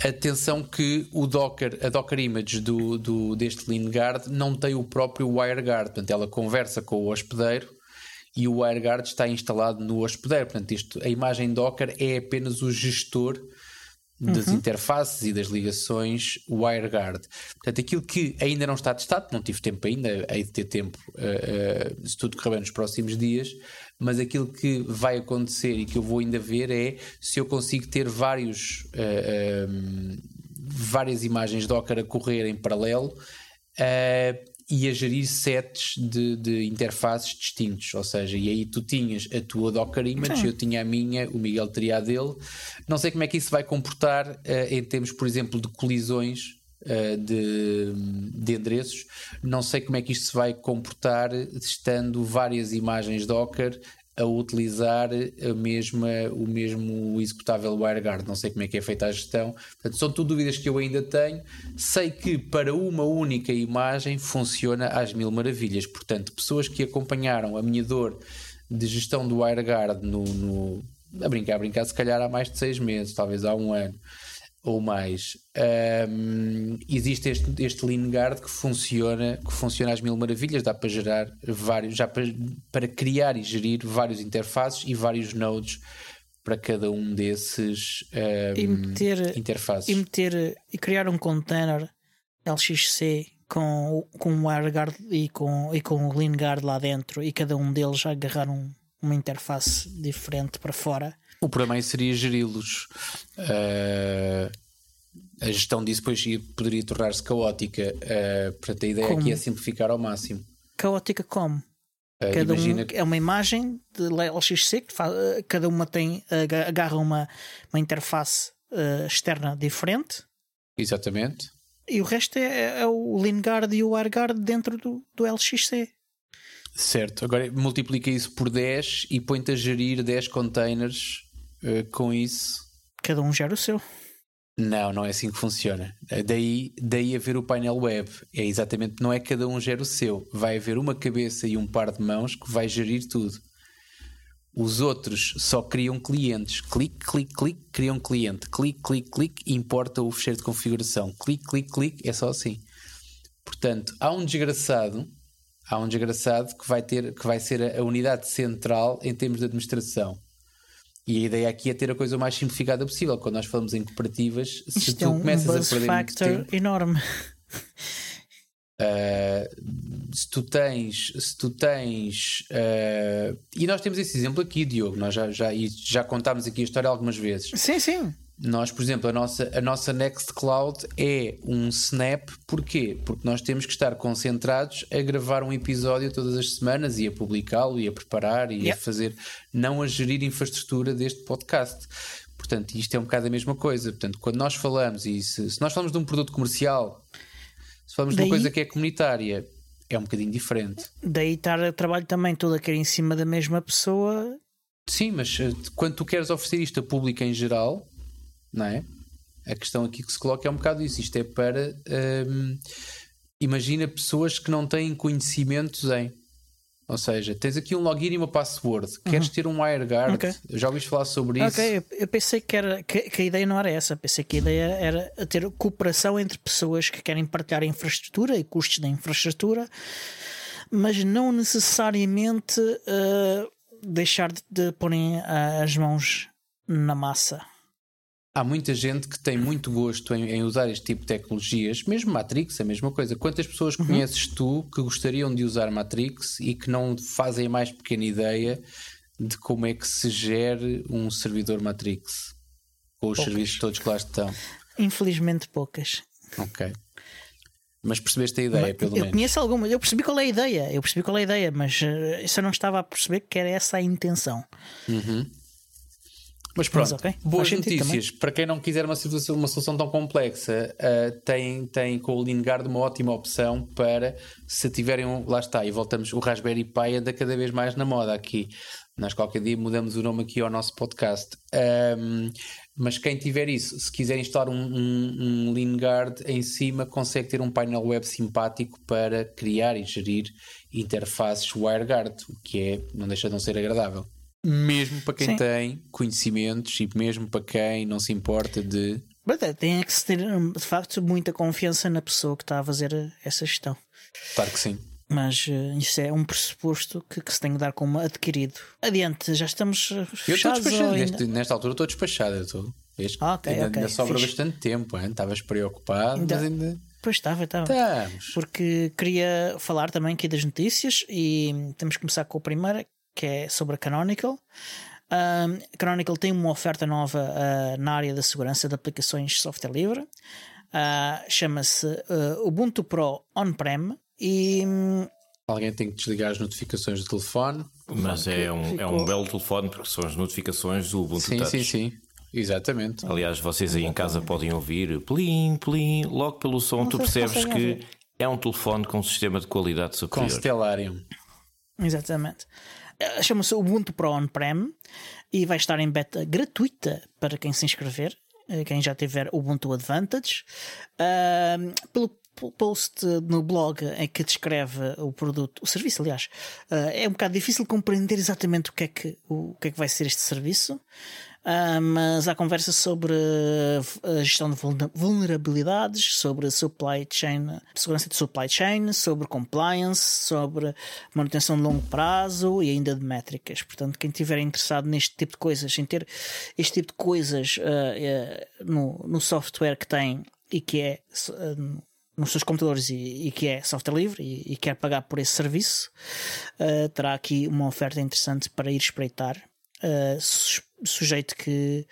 Atenção que o Docker, a Docker Image do, do, deste LeanGuard não tem o próprio WireGuard, portanto ela conversa com o hospedeiro e o WireGuard está instalado no hospedeiro. Portanto, isto, a imagem Docker é apenas o gestor das uhum. interfaces e das ligações WireGuard. Portanto, aquilo que ainda não está testado, não tive tempo ainda, hei de ter tempo uh, uh, se tudo correr bem nos próximos dias, mas aquilo que vai acontecer e que eu vou ainda ver é se eu consigo ter vários, uh, um, várias imagens Docker a correr em paralelo e a gerir sets de, de interfaces distintos, ou seja, e aí tu tinhas a tua Docker Image, eu tinha a minha, o Miguel teria a dele. Não sei como é que isso vai comportar uh, em termos, por exemplo, de colisões uh, de, de endereços. Não sei como é que isto se vai comportar estando várias imagens Docker a utilizar a mesma, o mesmo executável WireGuard. Não sei como é que é feita a gestão. Portanto, são tudo dúvidas que eu ainda tenho. Sei que para uma única imagem funciona às mil maravilhas. Portanto, pessoas que acompanharam a minha dor de gestão do WireGuard no, no a brincar, a brincar, se calhar há mais de seis meses, talvez há um ano ou mais. Um, existe este, este LeanGuard que funciona, que funciona às mil maravilhas, dá para gerar vários, já para, para criar e gerir vários interfaces e vários nodes para cada um desses um, e meter, interfaces. E meter e criar um container LXC com, com o WireGuard e com, e com o LeanGuard lá dentro e cada um deles agarrar um, uma interface diferente para fora o problema aí seria geri-los. Uh, a gestão disso depois poderia tornar-se caótica. Uh, portanto, a ideia como? aqui é simplificar ao máximo. Caótica como? Uh, cada imagina... um é uma imagem de LXC que faz, cada uma tem agarra uma, uma interface uh, externa diferente. Exatamente. E o resto é, é o LinGuard e o WireGuard dentro do, do LXC. Certo. Agora multiplica isso por 10 e põe-te a gerir 10 containers uh, com isso. Cada um gera o seu. Não, não é assim que funciona. Eh, daí, daí haver o painel web. É exatamente, não é cada um gera o seu. Vai haver uma cabeça e um par de mãos que vai gerir tudo. Os outros só criam clientes. Clique, clique, clique, criam cliente. Clique, clique, clique, importa o fecheiro de configuração. Clique, clique, clique, é só assim. Portanto, há um desgraçado, há um desgraçado que vai ter, que vai ser a unidade central em termos de administração. E a ideia aqui é ter a coisa mais simplificada possível. Quando nós falamos em cooperativas, Isto se tu é um, começas a perder factor tempo, enorme. Uh, se tu tens, se tu tens uh, e nós temos esse exemplo aqui, Diogo, nós já, já, já contámos aqui a história algumas vezes. Sim, sim. Nós, por exemplo, a nossa, a nossa Nextcloud é um snap, porquê? Porque nós temos que estar concentrados a gravar um episódio todas as semanas e a publicá-lo e a preparar e a fazer, não a gerir infraestrutura deste podcast. Portanto, isto é um bocado a mesma coisa. Portanto, quando nós falamos, e se, se nós falamos de um produto comercial, se falamos Daí... de uma coisa que é comunitária, é um bocadinho diferente. Daí estar o trabalho também todo a cair em cima da mesma pessoa. Sim, mas uh, quando tu queres oferecer isto a público em geral, não é? A questão aqui que se coloca é um bocado isso. Isto é para. Um, imagina pessoas que não têm conhecimentos em. Ou seja, tens aqui um login e uma password. Uhum. Queres ter um WireGuard? Okay. Já ouviste falar sobre isso? Ok, eu pensei que, era, que, que, a ideia não era essa. Pensei que a ideia era ter cooperação entre pessoas que querem partilhar infraestrutura e custos da infraestrutura, mas não necessariamente uh, deixar de, de porem as mãos na massa há muita gente que tem muito gosto em, em, usar este tipo de tecnologias, mesmo Matrix, a mesma coisa. Quantas pessoas uhum. conheces tu que gostariam de usar Matrix e que não fazem a mais pequena ideia de como é que se gere um servidor Matrix com os poucas. serviços todos que lá estão? Infelizmente, poucas. Ok. Mas percebeste a ideia, pelo eu menos. Eu conheço alguma, eu percebi qual é a ideia, eu percebi qual é a ideia, mas uh, eu não estava a perceber que era essa a intenção. Uhum. Mas pronto, Mas, okay. boas notícias. Para quem não quiser uma solução, uma solução tão complexa, uh, tem, tem com o LeanGuard uma ótima opção para se tiverem um, lá está, e voltamos, o Raspberry Pi anda cada vez mais na moda aqui. Nós qualquer dia mudamos o nome aqui ao nosso podcast. Um, mas quem tiver isso, se quiser instalar um, um, um LeanGuard em cima, consegue ter um painel web simpático para criar e gerir interfaces WireGuard, o que é, não deixa de não ser agradável mesmo para quem Sim. tem conhecimentos e mesmo para quem não se importa de. É, tem que se ter de facto muita confiança na pessoa que está a fazer essa gestão. Claro que sim. Mas uh, isso é um pressuposto que, que, se tem que dar como adquirido. Adiante, já estamos fechados. Eu estou Neste, nesta altura estou despachado. Eu estou. Ah, okay, ainda, okay. ainda sobra bastante tempo, hein? estavas preocupado, ainda... mas ainda. Pois estava, estava. Estamos. Porque queria falar também aqui das notícias e temos que começar com a primeira, que é sobre a Canonical. Um, a Canonical tem uma oferta nova uh, na área da segurança de aplicações de software livre. Uh, Chama-se uh, Ubuntu Pro On-Prem e. Um, Alguém tem que desligar as notificações do telefone. Mas é um, é um belo telefone porque são as notificações do Ubuntu sim, Touch. Sim, sim, Exatamente. Aliás, vocês aí em casa podem ouvir plim, plim, logo pelo som Não tu percebes que é um telefone com um sistema de qualidade superior. Com Stellarium. Exatamente. Eh, chama-se Ubuntu Pro On-Prem e vai estar em beta gratuita para quem se inscrever, eh, quem já tiver Ubuntu Advantage. Uh, pelo post no blog em que descreve o produto, o serviço, aliás, uh, é um bocado difícil compreender exatamente o que é que, o, o que, é que vai ser este serviço. Uh, mas há conversa sobre a gestão de vulnerabilidades, sobre supply chain, segurança de supply chain, sobre compliance, sobre manutenção de longo prazo e ainda de métricas. Portanto, quem estiver interessado neste tipo de coisas, em ter este tipo de coisas uh, uh, no, no software que tem e que é nos seus computadores e, e, que é software livre e, e quer pagar por esse serviço, terá aqui uma oferta interessante para ir espreitar. Uh, sujeito que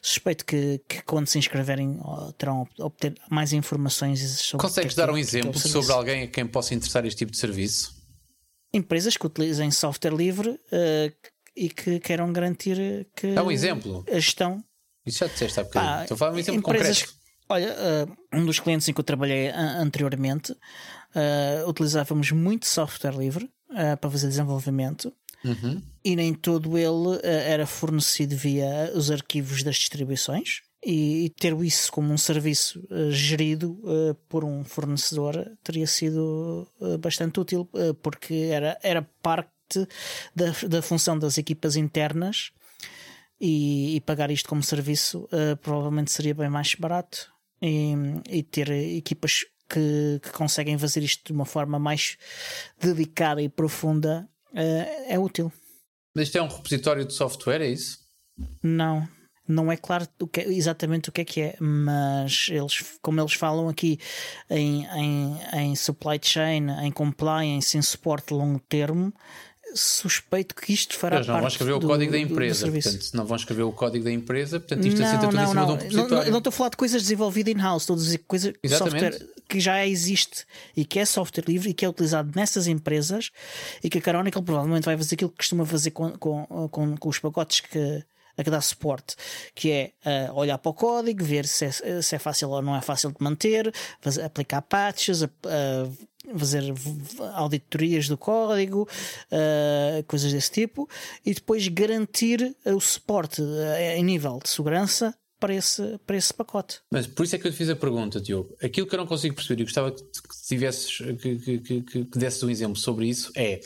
suspeito que, que, quando se inscreverem terão obter mais informações sobre Consegues é dar um é exemplo é sobre alguém a quem possa interessar este tipo de serviço? Empresas que utilizem software livre uh, e que queiram garantir que Dá um exemplo. a gestão. Isso já disseste há bocadinho. Ah, Estou a falar um exemplo empresas, concreto. Olha, uh, um dos clientes em que eu trabalhei anteriormente utilizávamos muito software livre para fazer desenvolvimento Uhum. E nem todo ele uh, era fornecido via os arquivos das distribuições. E, ter isso como um serviço uh, gerido uh, por um fornecedor teria sido bastante útil, porque era, era parte da, da função das equipas internas. E, e pagar isto como serviço provavelmente seria bem mais barato. E, e ter equipas que, que, conseguem fazer isto de uma forma mais dedicada e profunda uh, é útil. Mas isto é um repositório de software, é isso? Não, não é claro o que, é, exatamente o que é que é, mas eles, como eles falam aqui em, em, em supply chain, em compliance, em suporte longo termo, suspeito que isto fará Eles não parte vão escrever o código da empresa, portanto, não vão escrever o código da empresa, portanto, isto não, assenta tudo não, em cima não. de um repositório. Não, não estou a falar de coisas desenvolvidas in-house, estou a dizer coisa, software que já existe e que é software livre e que é utilizado nessas empresas e que a Canonical provavelmente vai fazer aquilo que costuma fazer com, com, com, com os pacotes que a que dá suporte, que é uh, olhar para o código, ver se é, se é, fácil ou não é fácil de manter, fazer, aplicar patches, uh, fazer auditorias do código, uh, coisas desse tipo, e depois garantir o suporte em nível de segurança para esse, para esse pacote. Mas por isso é que eu te fiz a pergunta, Diogo. Aquilo que eu não consigo perceber e gostava que, tivesses, que, que, que, que desses um exemplo sobre isso é.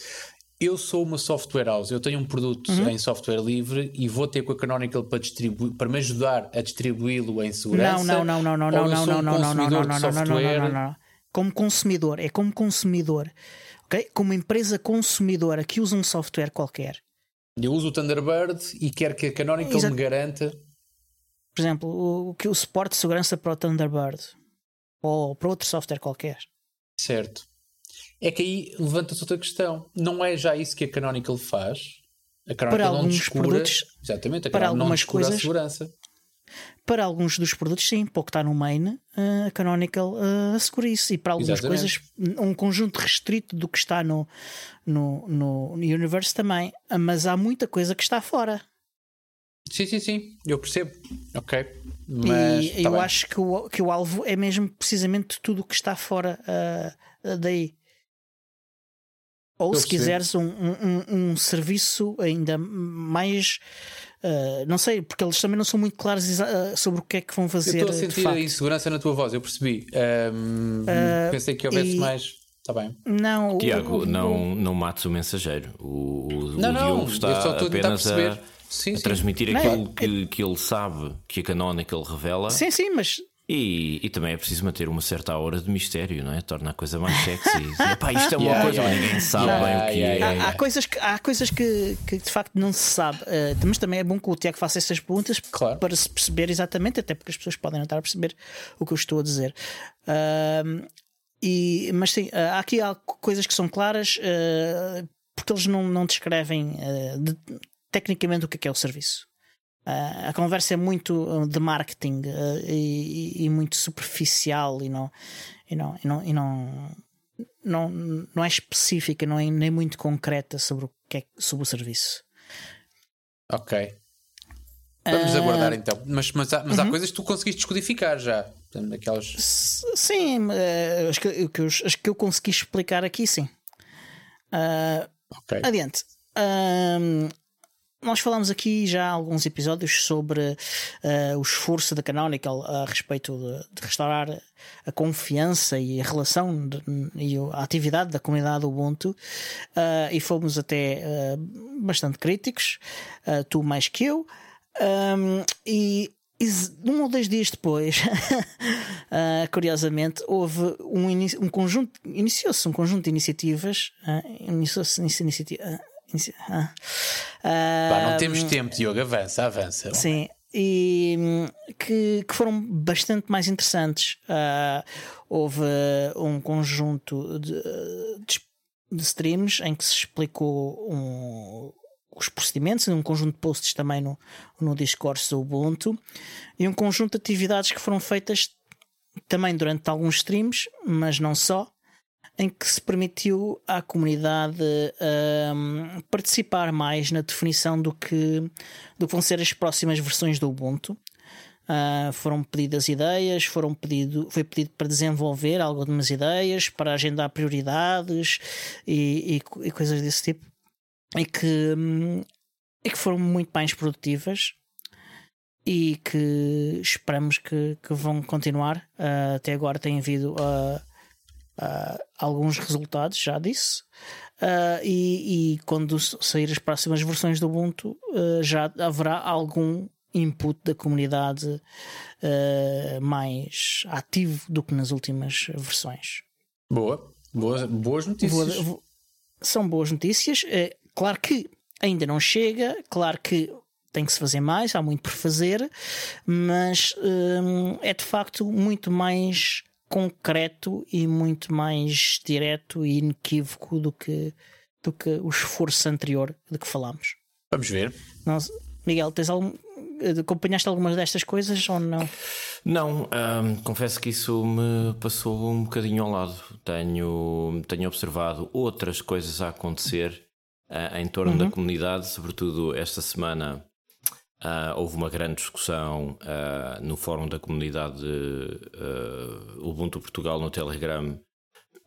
Eu sou uma software house, eu tenho um produto uhum. em software livre e vou ter com a Canonical para, distribuir, para me ajudar a distribuí-lo em segurança. Não, não, não, não, não, não, não, não, não, não, não, não, não, não, não, não, não, não, não. Como consumidor, é como consumidor, ok? Como empresa consumidora que usa um software qualquer. Eu uso o Thunderbird e quero que a Canonical me garanta por exemplo, o, o, o suporte de segurança para o Thunderbird ou para outro software qualquer. Certo. É que aí levanta-se outra questão. Não é já isso que a Canonical faz? A Canonical para alguns descura, produtos, exatamente, a para algumas coisas, a segurança. Para alguns dos produtos, sim, pouco está no main, a Canonical uh, assegura isso. E para algumas exatamente. coisas, um conjunto restrito do que está no, no, no Universe também. Mas há muita coisa que está fora. Sim, sim, sim, eu percebo. Ok. Mas, e tá eu bem. acho que o, que o alvo é mesmo precisamente tudo o que está fora uh, daí. Ou eu se percebo. quiseres um, um, um, serviço ainda mais. Uh, não sei, porque eles também não são muito claros uh, sobre o que é que vão fazer. Eu estou a sentir a insegurança na tua voz, eu percebi. Um, pensei que houvesse e... mais. Está bem. Não, Tiago, o, o, não, não mates o mensageiro. O, o, não, o Diogo está apenas a, sim, a sim. transmitir não, aquilo é... que, que ele sabe que a Canonical revela. Sim, sim, mas e, e, também é preciso manter uma certa hora de mistério, não é? Torna a coisa mais sexy. Epá, isto é uma [LAUGHS] yeah, coisa yeah. ninguém sabe yeah, bem o que é. Há, há, coisas, que, há coisas que, que de facto não se sabe, uh, mas também é bom que o Tiago faça essas perguntas claro. para se perceber exatamente, até porque as pessoas podem não estar a perceber o que eu estou a dizer. Uh, e, mas sim, uh, aqui há coisas que são claras uh, porque eles não, não descrevem de, tecnicamente o que é, que é o serviço. Uh, a conversa é muito ah, de marketing uh, e, e, muito superficial e não, e não, e não, e não, não, não é específica, não é nem muito concreta sobre o que é sobre o serviço. Ok. Vamos uh, aguardar então. Mas, mas, há, mas há uhum. coisas que tu conseguiste descodificar já. Daquelas... Sim, as que, as que eu consegui explicar aqui, sim. ok. Adiante nós falamos aqui já alguns episódios sobre uh, o esforço da Canonical a respeito de, de restaurar a confiança e a relação de, e a atividade da comunidade Ubuntu uh, e fomos até uh, bastante críticos, tu mais que eu, um, e um ou dois dias depois, [LAUGHS] curiosamente, houve um, um conjunto, iniciou-se um conjunto de iniciativas, iniciou-se iniciativa ah. Pá, não temos tempo, Diogo, avança, avança. Sim. E que, que foram bastante mais interessantes. Uh, houve um conjunto de, de, de, streams em que se explicou um, os procedimentos, um conjunto de posts também no, no Discord do Ubuntu e um conjunto de atividades que foram feitas também durante alguns streams, mas não só, em que se permitiu à comunidade um, participar mais na definição do que, do que vão ser as próximas versões do Ubuntu. Uh, foram pedidas ideias, foram pedido, foi pedido para desenvolver algumas ideias, para agendar prioridades e, e, e coisas desse tipo, e que, um, e que foram muito mais produtivas e que esperamos que, que vão continuar. Uh, até agora tem havido uh, uh, alguns resultados, já disse. Uh, e, e, quando sair as próximas versões do Ubuntu, uh, já haverá algum input da comunidade mais ativo do que nas últimas versões. Boa, boas, boas notícias. Boa, são boas notícias. claro que ainda não chega, claro que tem que se fazer mais, há muito por fazer, mas é de facto muito mais concreto e muito mais direto e inequívoco do que, do que o esforço anterior de que falámos. Vamos ver. Miguel, tens algum, acompanhaste algumas destas coisas ou não? Não, hum, confesso que isso me passou um bocadinho ao lado. Tenho, tenho observado outras coisas a acontecer uh, em torno uhum. da comunidade, sobretudo esta semana Uh, houve uma grande discussão uh, no fórum da comunidade uh, Ubuntu Portugal no Telegram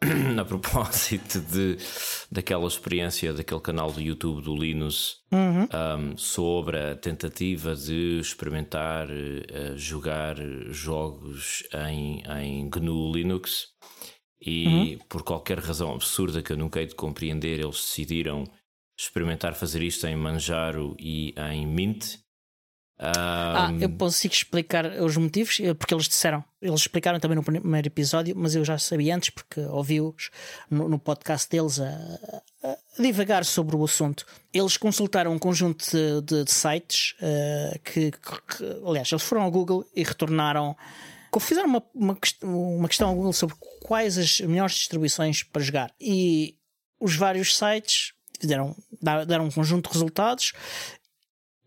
[COUGHS] a propósito de, daquela experiência daquele canal do YouTube do Linus uhum. um, sobre a tentativa de experimentar jogar jogos em, em GNU Linux e uhum. por qualquer razão absurda que eu nunca hei de compreender eles decidiram experimentar fazer isto em Manjaro e em Mint ah, eu consigo explicar os motivos, eh, porque eles disseram, eles explicaram também no primeiro episódio, mas eu já sabia antes, porque ouvi-os no, no, podcast deles a, a, divagar sobre o assunto. Eles consultaram um conjunto de, de, de sites uh, que, que, aliás, eles foram ao Google e retornaram. Fizeram uma, uma, uma questão ao Google sobre quais as melhores distribuições para jogar. E os vários sites deram, deram um conjunto de resultados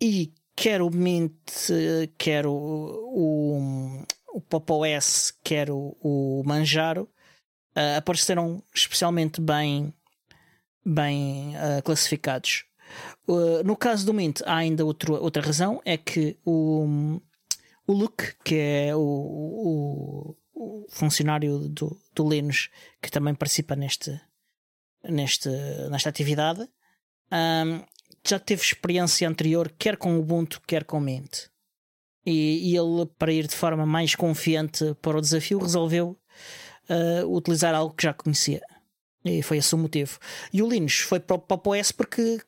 e quer o Mint, quer o, o, o Pop OS, quer o, o Manjaro, uh, apareceram especialmente bem, bem uh, classificados. Uh, no caso do Mint, há ainda outro, outra razão: é que o, o Luke, que é o, o, funcionário do, do Linux que também participa neste, neste, nesta atividade, um, já teve experiência anterior, quer com Ubuntu, quer com Mint. E, e ele, para ir de forma mais confiante para o desafio, resolveu uh, utilizar algo que já conhecia. E foi esse o motivo. E o Linux foi para o OS porque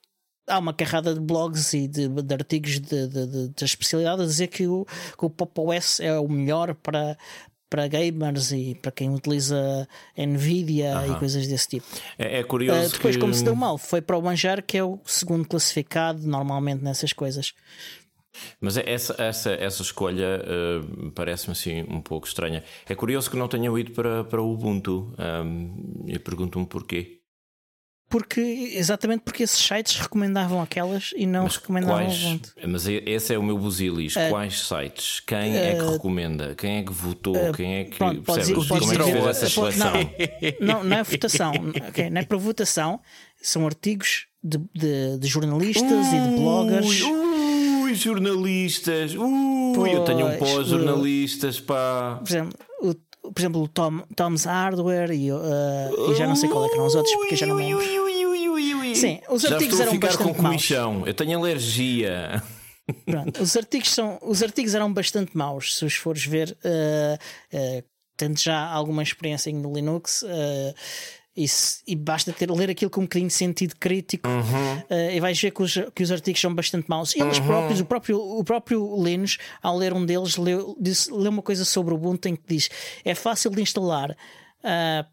há uma carrada de blogs e de, de artigos de especialidade a dizer que o, que o Pop OS é o melhor para, para gamers e para quem utiliza Nvidia e coisas desse tipo. É, é curioso. Uh, depois, que... como se deu mal, foi para o Manjar, que é o segundo classificado normalmente nessas coisas. Mas é essa, essa, essa escolha uh, parece-me assim um pouco estranha. É curioso que não tenham ido para, para o Ubuntu. Um, e pergunto-me porquê porque exatamente porque esses sites recomendavam aquelas e não mas recomendavam quais, Ubuntu. Mas esse é o meu busilis. Uh, quais sites? Quem uh, é que recomenda? Quem é que votou? Uh, Quem é que pronto, percebes? Podes, podes Como é que fez essa seleção? Não, não, não é votação. okay, não é para votação. São artigos de, de, de jornalistas ui, e de bloggers. Ui, jornalistas. Ui, pois, eu tenho um pós-jornalistas, pá. Por exemplo, o por exemplo, o Tom, Tom's Hardware e, uh, e já não sei qual é que eram os outros, porque já não lembro. Sim, os já artigos estou eram a ficar bastante com comichão. Eu tenho alergia. Pronto, os artigos são, os artigos eram bastante maus, se os fores ver, uh, uh, tendo já alguma experiência no Linux. Uh, e, e, basta ter, ler aquilo com um bocadinho de sentido crítico uhum. uh, e vais ver que os, que os artigos são bastante maus. E eles uhum. próprios, o próprio, o próprio Linus, ao ler um deles, leu, disse, leu uma coisa sobre o Ubuntu em que diz: é fácil de instalar. Uh,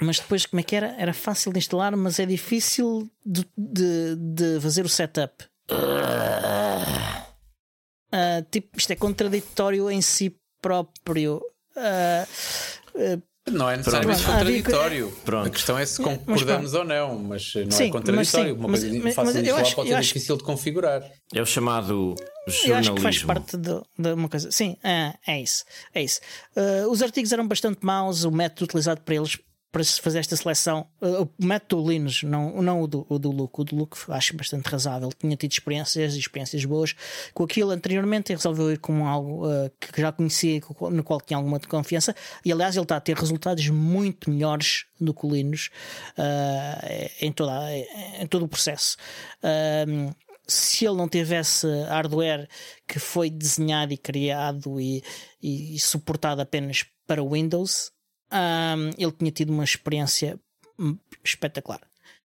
mas depois, como é que era? Era fácil de instalar, mas é difícil de, de, de fazer o setup. Uh, tipo, isto é contraditório em si próprio. Uh, não é necessariamente Pronto. contraditório. Pronto. A questão é se concordamos mas, ou não, mas não é sim, é contraditório. Sim, Uma coisa mas, fácil de instalar pode ser difícil de configurar. É o chamado jornalismo. Eu acho que faz parte de, de uma coisa. Sim, é, é isso. É isso. Uh, os artigos eram bastante maus, o método utilizado para eles para fazer esta seleção. Uh, o Linus, não, não o, do, o do Luke. O do Luke acho bastante razoável. Tinha tido experiências e experiências boas com aquilo anteriormente e resolveu ir com algo uh, que já conhecia no qual tinha alguma confiança. E aliás, ele está a ter resultados muito melhores do que o Linus uh, em, toda, em todo o processo. Se ele não tivesse hardware que foi desenhado e criado e, e suportado apenas para Windows, um, ele tinha tido uma experiência hum, espetacular.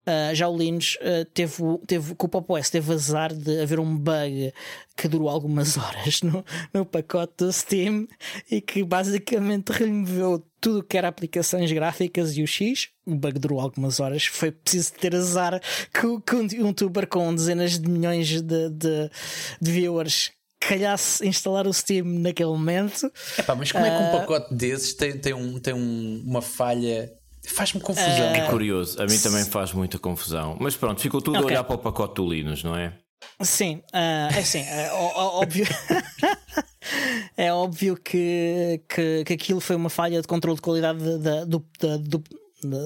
Uh, já o Linux uh, teve, teve, com o Pop OS teve azar de haver um bug que durou algumas [LAUGHS] horas no, no pacote do Steam e que basicamente removeu tudo que era aplicações gráficas e o X. O bug durou algumas horas. Foi preciso ter azar que, que um youtuber com dezenas de milhões de, de, de viewers calhasse instalar o Steam naquele momento. Epá, mas como é que um ah, pacote desses tem, tem, um, tem um, uma falha? Faz-me confusão. É curioso, a mim também faz muita confusão. Mas pronto, ficou tudo okay. a olhar para o pacote do Linux, não é? Sim, uh, é assim, é óbvio. [LAUGHS] é óbvio que, que, que aquilo foi uma falha de controle de qualidade da, do, da, do,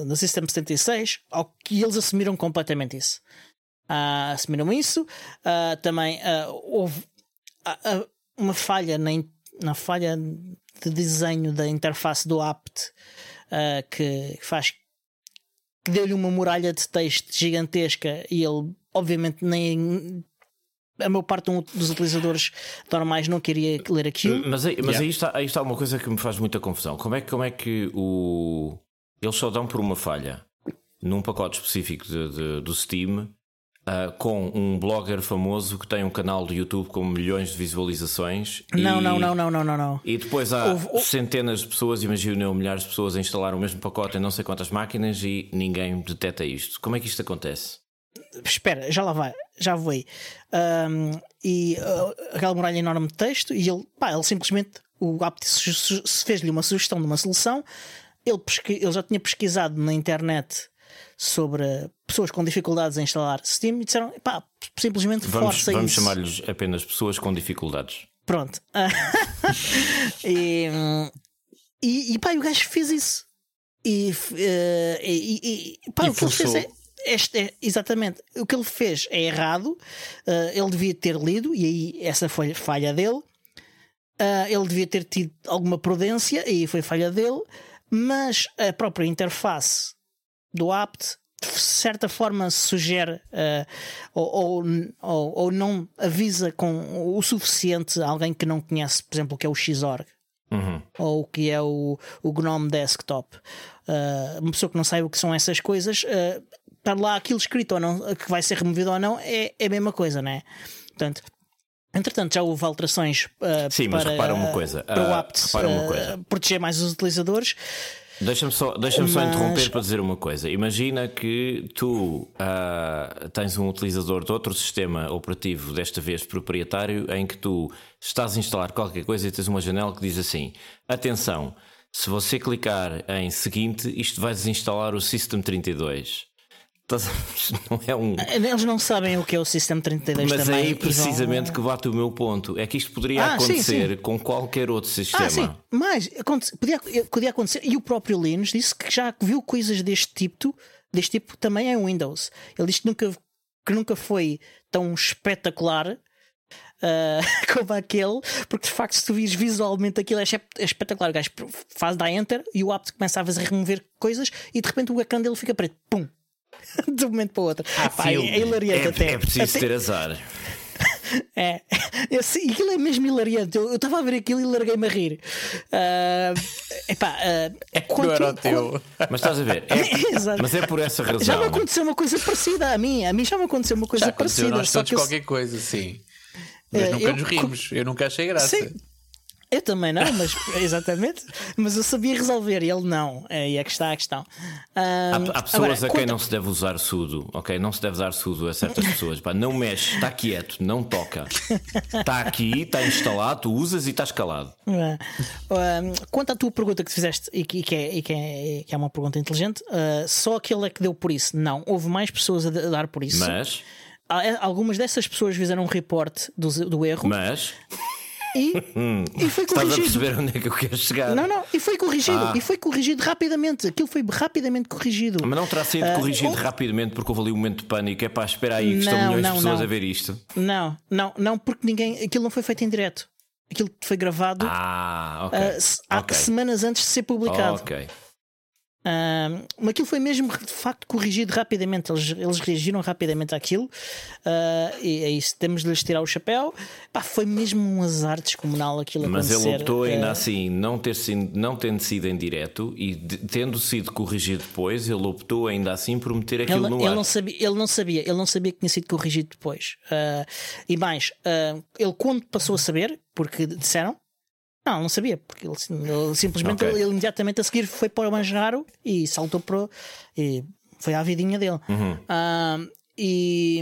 da System 76, ao que eles assumiram completamente isso. Uh, assumiram isso. Uh, também uh, uma falha na, na falha de desenho da interface do apt uh, que faz que deu-lhe uma muralha de texto gigantesca e ele obviamente nem a maior parte dos utilizadores normais não queria ler aquilo. Mas, aí, mas yeah. aí, está, aí está uma coisa que me faz muita confusão. Como é, como é que o. Eles só dão por uma falha num pacote específico de, de, do Steam uh, com um blogger famoso que tem um canal do YouTube com milhões de visualizações. Não, e, não, não, não, não, não, não. E depois há Houve... centenas de pessoas, imagino milhares de pessoas a instalar o mesmo pacote em não sei quantas máquinas e ninguém detecta isto. Como é que isto acontece? Espera, já lá vai, já vou aí. Um, e uh, aquela muralha enorme de texto, e ele, pá, ele simplesmente, o apt fez-lhe uma sugestão de uma solução. Ele, ele já tinha pesquisado na internet sobre pessoas com dificuldades em instalar Steam e disseram, pá, simplesmente vamos, força vamos isso. Vamos chamar-lhes apenas pessoas com dificuldades. Pronto. [LAUGHS] e, e, e pá, o gajo fez isso. E, uh, e, e, pá, e o que ele fez é. Este é, exatamente, o que ele fez é errado. Uh, ele devia ter lido, e aí essa foi falha dele. Uh, ele devia ter tido alguma prudência, e aí foi falha dele. Mas a própria interface do apt de certa forma sugere uh, ou, ou, ou, não avisa com o suficiente a alguém que não conhece, por exemplo, o que é o Xorg uhum. ou o que é o, o GNOME Desktop. Uh, uma pessoa que não sabe o que são essas coisas, uh, estar lá aquilo escrito ou não, que vai ser removido ou não, é, é a mesma coisa, né? Portanto, Entretanto, já houve alterações uh, Sim, para, mas repara uma coisa. para o apt uh, proteger mais os utilizadores. Deixa-me só, deixa Mas... só interromper para dizer uma coisa. Imagina que tu uh, tens um utilizador de outro sistema operativo, desta vez proprietário, em que tu estás a instalar qualquer coisa e tens uma janela que diz assim: atenção, se você clicar em seguinte, isto vai desinstalar o System 32. [LAUGHS] Não é um... Eles não sabem o que é o System 32 Mas também. é aí precisamente vão... que bate o meu ponto. É que isto poderia ah, acontecer sim, sim. com qualquer outro sistema. Ah, sim, mas podia, podia acontecer. E o próprio Linux disse que já viu coisas deste tipo, deste tipo também em Windows. Ele disse que nunca, que nunca foi tão espetacular. Uh, [LAUGHS] como aquele, porque de facto, se tu vires visualmente aquilo, é, é espetacular. O gajo faz dar enter e o app começa a remover coisas e de repente o ecrã dele fica preto. Pum! [LAUGHS] de um momento para o outro. Ah, Pá, é, hilariante é, até. É preciso até... ter azar. [LAUGHS] É, esse, aquilo é mesmo hilariante. Eu estava a ver aquilo e larguei-me a rir. Uh, epá, uh, é que não era o teu. Mas estás a ver? É, [LAUGHS] mas é por essa razão. Já me aconteceu uma coisa parecida a mim. A mim já me aconteceu uma coisa já parecida. Nós todos eu... qualquer coisa, sim. Mas uh, nunca eu, nos rimos. Eu nunca achei graça. Sim. Eu também não, mas [LAUGHS] exatamente. Mas eu sabia resolver e ele não. É, e é que está a questão. Um, há, há, pessoas agora, a quem não se deve usar sudo, ok? Não se deve usar sudo a certas pessoas. Pá, não mexe, está quieto, não toca. Está aqui, está instalado, tu usas e estás calado. Um, quanto à tua pergunta que fizeste, e que, que, é, e que, é, que é uma pergunta inteligente, uh, só aquele é que deu por isso. Não, houve mais pessoas a dar por isso. Mas. Algumas dessas pessoas fizeram um report do, do erro. Mas. E, e foi corrigido. Estás a perceber onde é que eu quero chegar? Não, não, e foi corrigido. Ah. E foi corrigido rapidamente. Aquilo foi rapidamente corrigido. Mas não terá sido uh, corrigido rapidamente porque houve ali um momento de pânico. É para esperar aí que não, estão milhões não, de pessoas não. a ver isto. Não, não, não, porque ninguém. Aquilo não foi feito em direto. Aquilo foi gravado ah, okay. uh, okay. semanas antes de ser publicado. Ok. Uh, aquilo foi mesmo de facto corrigido rapidamente. Eles, eles reagiram rapidamente àquilo. Uh, e é isso, temos de lhes tirar o chapéu. Pá, foi mesmo um azar descomunal aquilo Mas acontecer. ele optou ainda uh, assim, não, ter sido, não tendo sido em direto e de, tendo sido corrigido depois, ele optou ainda assim por meter aquilo ele, no ele ar. Não sabia, ele não sabia, ele não sabia que tinha sido corrigido depois. Ah, e mais, ele quando passou a saber, porque disseram, não, não sabia, porque ele, ele simplesmente okay. ele, ele, imediatamente a seguir foi para o Manjaro e saltou para. E foi à vidinha dele. Uhum. Uh, e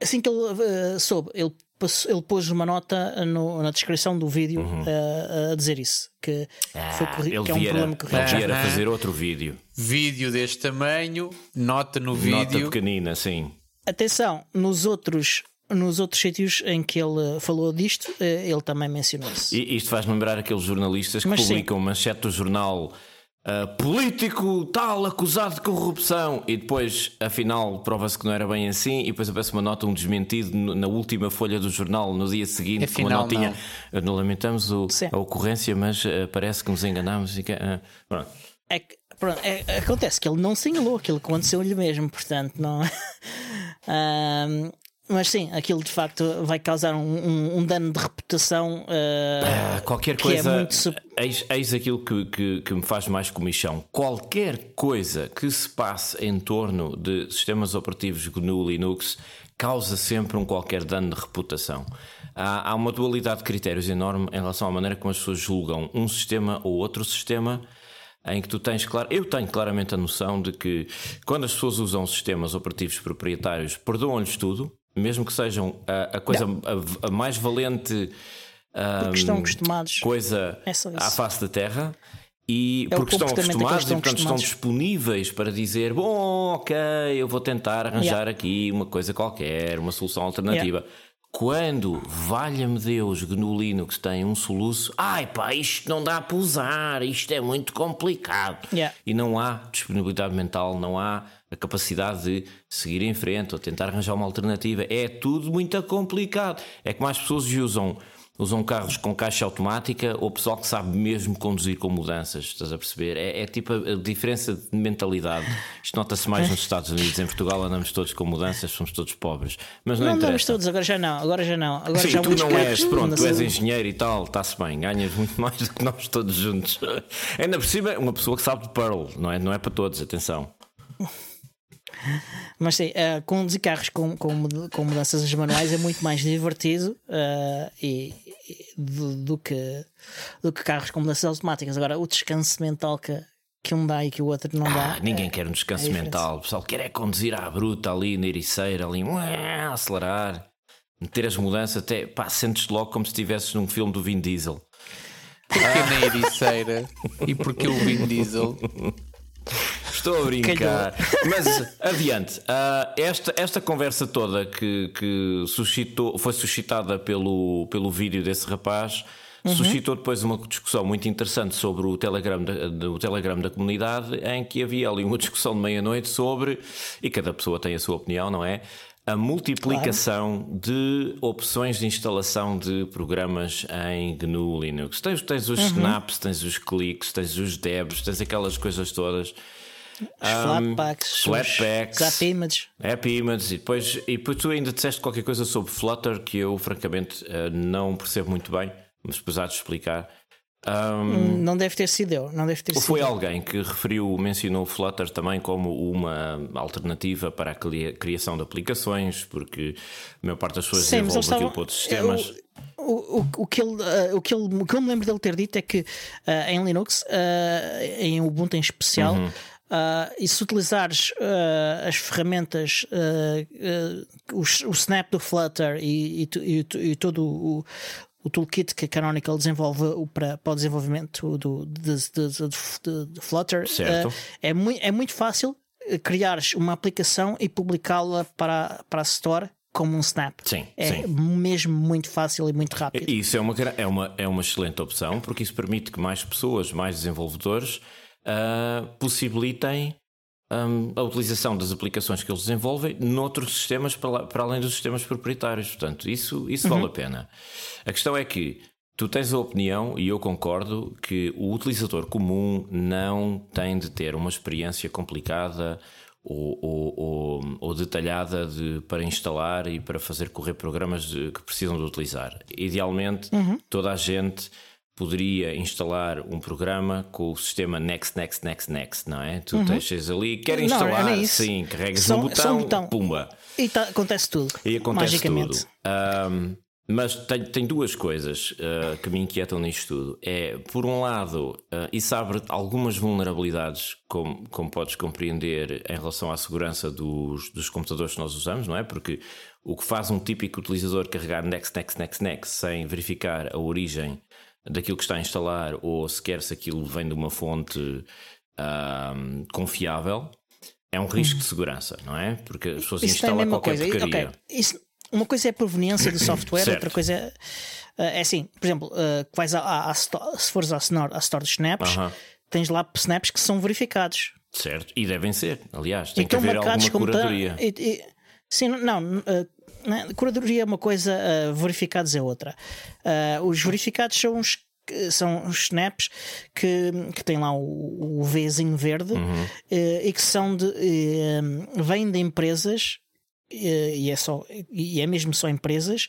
assim que ele uh, soube, ele, passou, ele pôs uma nota no, na descrição do vídeo uhum. uh, a dizer isso. Que, ah, foi ele que é um problema que Ele era fazer outro vídeo. Vídeo deste tamanho, nota no vídeo. Nota pequenina, sim. Atenção, nos outros nos outros sítios em que ele falou disto, eh, ele também mencionou isso. E isto faz lembrar aqueles jornalistas que Mas publicam sim. manchete do jornal. Uh, político tal acusado de corrupção e depois afinal prova-se que não era bem assim e depois aparece uma nota um desmentido na última folha do jornal no dia seguinte afinal, com uma notinha não, não lamentamos o, a ocorrência mas uh, parece que nos enganámos e que, uh, pronto. É que, pronto, é, acontece que ele não sinalou aquilo que aconteceu-lhe mesmo, portanto, não. [LAUGHS] um, mas sim, aquilo de facto vai causar um, um, um dano de reputação. Uh, qualquer que coisa. É muito... eis, eis aquilo que, que, que, me faz mais comichão. Qualquer coisa que se passe em torno de sistemas operativos GNU Linux causa sempre um qualquer dano de reputação. Há, há uma dualidade de critérios enorme em relação à maneira como as pessoas julgam um sistema ou outro sistema em que tu tens claro, eu tenho claramente a noção de que quando as pessoas usam sistemas operativos proprietários, perdoam-lhes tudo, mesmo que sejam a, a coisa a, a, mais valente um, estão acostumados. coisa é à face da terra. E é porque estão acostumados estão e portanto estão disponíveis para dizer: Bom, ok, eu vou tentar arranjar yeah. aqui uma coisa qualquer, uma solução alternativa. Yeah. Quando, valha-me Deus, GNU Linux tem um soluço, ai pá, isto não dá para usar, isto é muito complicado. Yeah. E não há disponibilidade mental, não há a capacidade de seguir em frente ou tentar arranjar uma alternativa. É tudo muito complicado. É que mais pessoas usam usam carros com caixa automática ou pessoal que sabe mesmo conduzir com mudanças, estás a perceber? É, é tipo a, a, diferença de mentalidade. Isto nota-se mais nos Estados Unidos, em Portugal andamos todos com mudanças, somos todos pobres. Mas não, não interessa. andamos todos, agora já não, agora já não. Agora Sim, já tu não és, pronto, tu és engenheiro e tal, está-se bem, ganhas muito [LAUGHS] mais do que nós todos juntos. Ainda por cima, uma pessoa que sabe de Pearl, não é? Não é para todos, atenção. Mas sim, uh, conduzir carros com, com, com mudanças manuais é muito mais divertido uh, e, e do, do, que, do que carros com mudanças automáticas. Agora, o descanso mental que, que um dá e que o outro não ah, dá. Ninguém é, quer um descanso é mental. O pessoal quer é conduzir à bruta ali na ericeira, ali, ué, acelerar, meter as mudanças até, pá, sentes logo como se estivesses num filme do Vin Diesel. Porquê na ericeira? e porquê o Vin Diesel? [LAUGHS] Estou a brincar. Mas adiante. Uh, esta, esta conversa toda que, que suscitou, foi suscitada pelo, pelo vídeo desse rapaz. Uhum. Suscitou depois uma discussão muito interessante sobre o Telegram da, do Telegram da comunidade, em que havia ali uma discussão de meia-noite sobre, e cada pessoa tem a sua opinião, não é? A multiplicação claro. de opções de instalação de programas em GNU Linux. Tens, tens os uhum. snaps, tens os cliques, tens os debs, tens aquelas coisas todas. Os um, flatpaks, flatpaks, app images. App images. E depois, e depois tu ainda disseste qualquer coisa sobre Flutter que eu francamente eh, não percebo muito bem, mas depois há de explicar. Um, não deve ter sido eu, não deve ter ou foi sido alguém que referiu, mencionou Flutter também como uma alternativa para a criação de aplicações, porque a maior parte das pessoas Sim, desenvolve estava, aquilo para outros sistemas. O, o, o, que ele, uh, o, que ele, o que eu me lembro dele ter dito é que uh, em Linux, uh, em Ubuntu em especial, uhum. Uh, e se utilizares uh, as ferramentas, uh, o, o, Snap do Flutter e, e, e, e todo o, o toolkit que a Canonical desenvolve para, para o desenvolvimento do, de, de, de, de Flutter, é, mu é muito fácil criares uma aplicação e publicá-la para, para a Store como um snap. Sim, é sim. mesmo muito fácil e muito rápido. Isso é uma, é, uma, é uma excelente opção porque isso permite que mais pessoas, mais desenvolvedores uh, possibilitem um, a utilização das aplicações que eles desenvolvem noutros sistemas para, para além dos sistemas proprietários. Portanto, isso, isso uhum. vale a pena. A questão é que tu tens a opinião, e eu concordo, que o utilizador comum não tem de ter uma experiência complicada. Ou, ou, ou, ou detalhada de, para instalar e para fazer correr programas de, que precisam de utilizar. Idealmente, uhum. toda a gente poderia instalar um programa com o sistema Next, Next, Next, Next, não é? Tu uhum. deixas ali, quer instalar, não, sim, carregas só, no botão, um botão, pumba. E tá, acontece tudo. E acontece magicamente. tudo. Um, mas tem, tem, duas coisas uh, que me inquietam nisto tudo. É, por um lado, uh, isso abre algumas vulnerabilidades, como, como podes compreender, em relação à segurança dos, dos computadores que nós usamos, não é? Porque o que faz um típico utilizador carregar next, next, next, next, sem verificar a origem daquilo que está a instalar ou sequer se aquilo vem de uma fonte um, confiável, é um risco de segurança, não é? Porque as pessoas Isso instalam qualquer coisa. porcaria. Okay. Isso, uma coisa é a proveniência do [COUGHS] software, outra coisa é, é assim, por exemplo, uh, vais à, à, à, se fores à Store, à store dos Snaps, uh -huh. tens lá snaps que são verificados. Certo, e devem ser, aliás, tem que haver alguma curadoria. E, e, sim, não, uh, curadoria é uma coisa, uh, verificados é outra. Uh, os verificados são os são os snaps que, que têm lá o, o Vzinho verde uhum. e que são de vêm de empresas e é só e é mesmo só empresas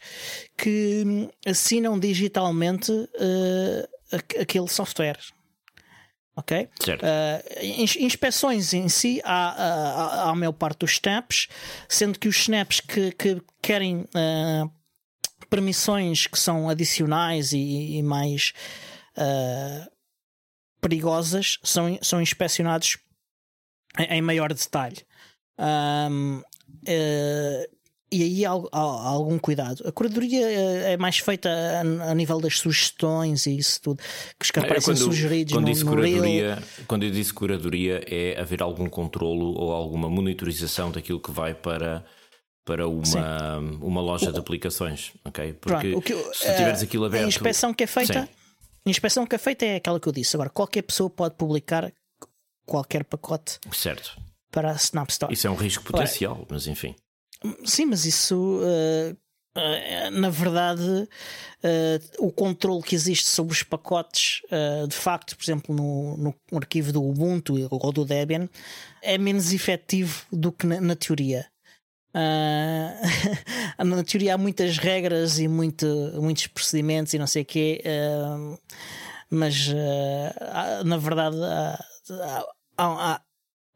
que assinam digitalmente aquele software ok? Certo. Uh, inspeções em si há, há, há a maior parte dos snaps, sendo que os snaps que, que querem uh, permissões que são adicionais e, e mais uh, perigosas são, são inspecionados em, em maior detalhe. Um, e aí há, há, há, algum cuidado. A curadoria é, é mais feita a, a, nível das sugestões e isso tudo, que os que aparecem quando, sugeridos quando no, disse no curadoria, Quando eu disse curadoria, é haver algum controlo ou alguma monitorização daquilo que vai para para uma, uma loja de aplicações, ok? Porque Pronto, eu, se tiveres aquilo aberto. A inspeção que é feita, a inspeção que é feita é aquela que eu disse. Agora, qualquer pessoa pode publicar qualquer pacote certo. para a Snap Store. Isso é um risco potencial, Agora, mas enfim. Sim, mas isso. Uh, na verdade, uh, o controle que existe sobre os pacotes, de facto, por exemplo, no, no arquivo do Ubuntu ou do Debian, é menos efetivo do que na, na teoria. [LAUGHS] na teoria há muitas regras e muito, muitos procedimentos e não sei o quê, mas na verdade há, há,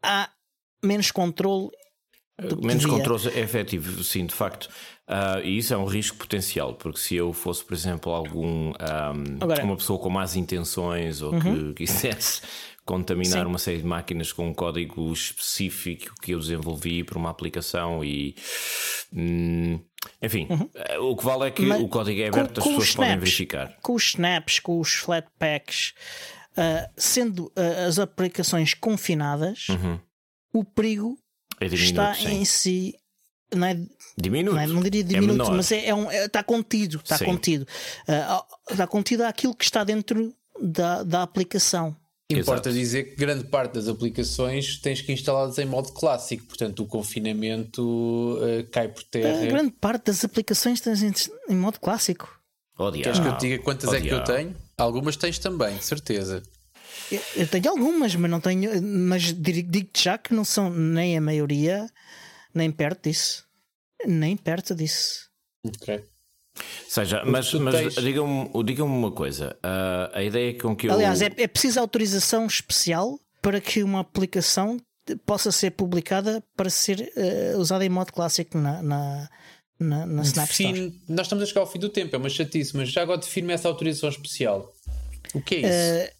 há menos controle Menos controle é efetivo, sim, de facto. Uh, e isso é um risco potencial, porque se eu fosse, por exemplo, algum um, Agora, uma pessoa com más intenções ou uhum. que quisesse [LAUGHS] contaminar sim. uma série de máquinas com um código específico que eu desenvolvi para uma aplicação e hum, enfim, uhum. o que vale é que Mas, o código é aberto, com, as pessoas snaps, podem verificar. Com os snaps, com os flatpaks, uh, sendo uh, as aplicações confinadas, uhum. o perigo é diminuto, está sim. em si. Não é, diminuto. Não, é, não diria é diminuto, é mas é, é, um, é, está contido. Está sim. contido. Uh, está contido aquilo que está dentro da, da aplicação. Importa Exato. dizer que grande parte das aplicações tens que instalá-las em modo clássico, portanto o confinamento uh, cai por terra. A grande parte das aplicações tens em, em modo clássico. Oh, Queres que eu te diga quantas oh, é que eu tenho? Algumas tens também, certeza. Eu tenho algumas, mas não tenho. Mas digo-te já que não são nem a maioria, nem perto disso. Nem perto disso. Ok. Seja, mas, mas digam-me diga uma coisa: uh, a ideia com que eu. Aliás, é, é preciso autorização especial para que uma aplicação possa ser publicada para ser uh, usada em modo clássico na, na, na, na Snap Store. Nós estamos a chegar ao fim do tempo, é uma chatice, mas já agora define-me essa autorização especial. O que é isso? Uh,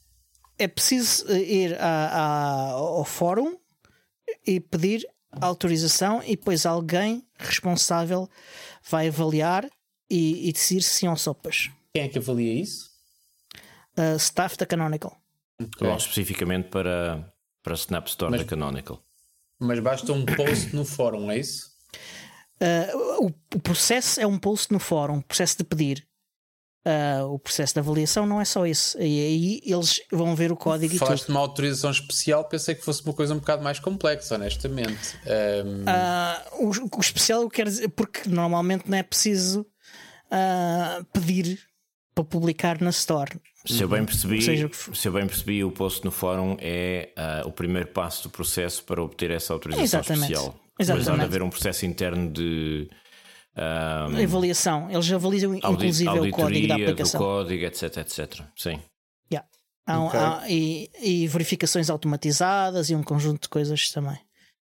é preciso eh, ir a, a, ao fórum e pedir autorização e depois alguém responsável vai avaliar e, e decidir se sim ou sopas. Quem é que avalia isso? Uh, staff da Canonical. Okay. Bom, especificamente para, para a Snap Store mas, da Canonical. Mas basta um post no fórum, é isso? Uh, o, o, processo é um post no fórum, processo de pedir. Uh, o processo de avaliação não é só isso. E aí eles vão ver o código Falaste e de uma autorização especial, pensei que fosse uma coisa um bocado mais complexa, honestamente. Um... Uh, o, o, especial eu quero dizer, porque normalmente não é preciso uh, pedir para publicar na Store. Se eu bem percebi, seja, se eu bem percebi, o post no fórum é o primeiro passo do processo para obter essa autorização Exatamente. especial. Exatamente. Mas há de haver um processo interno de um, Avaliação. Eles avaliam inclusive o código da aplicação. Do código, etc, etc. Sim. Yeah. Há, okay. há, e, e, verificações automatizadas e um conjunto de coisas também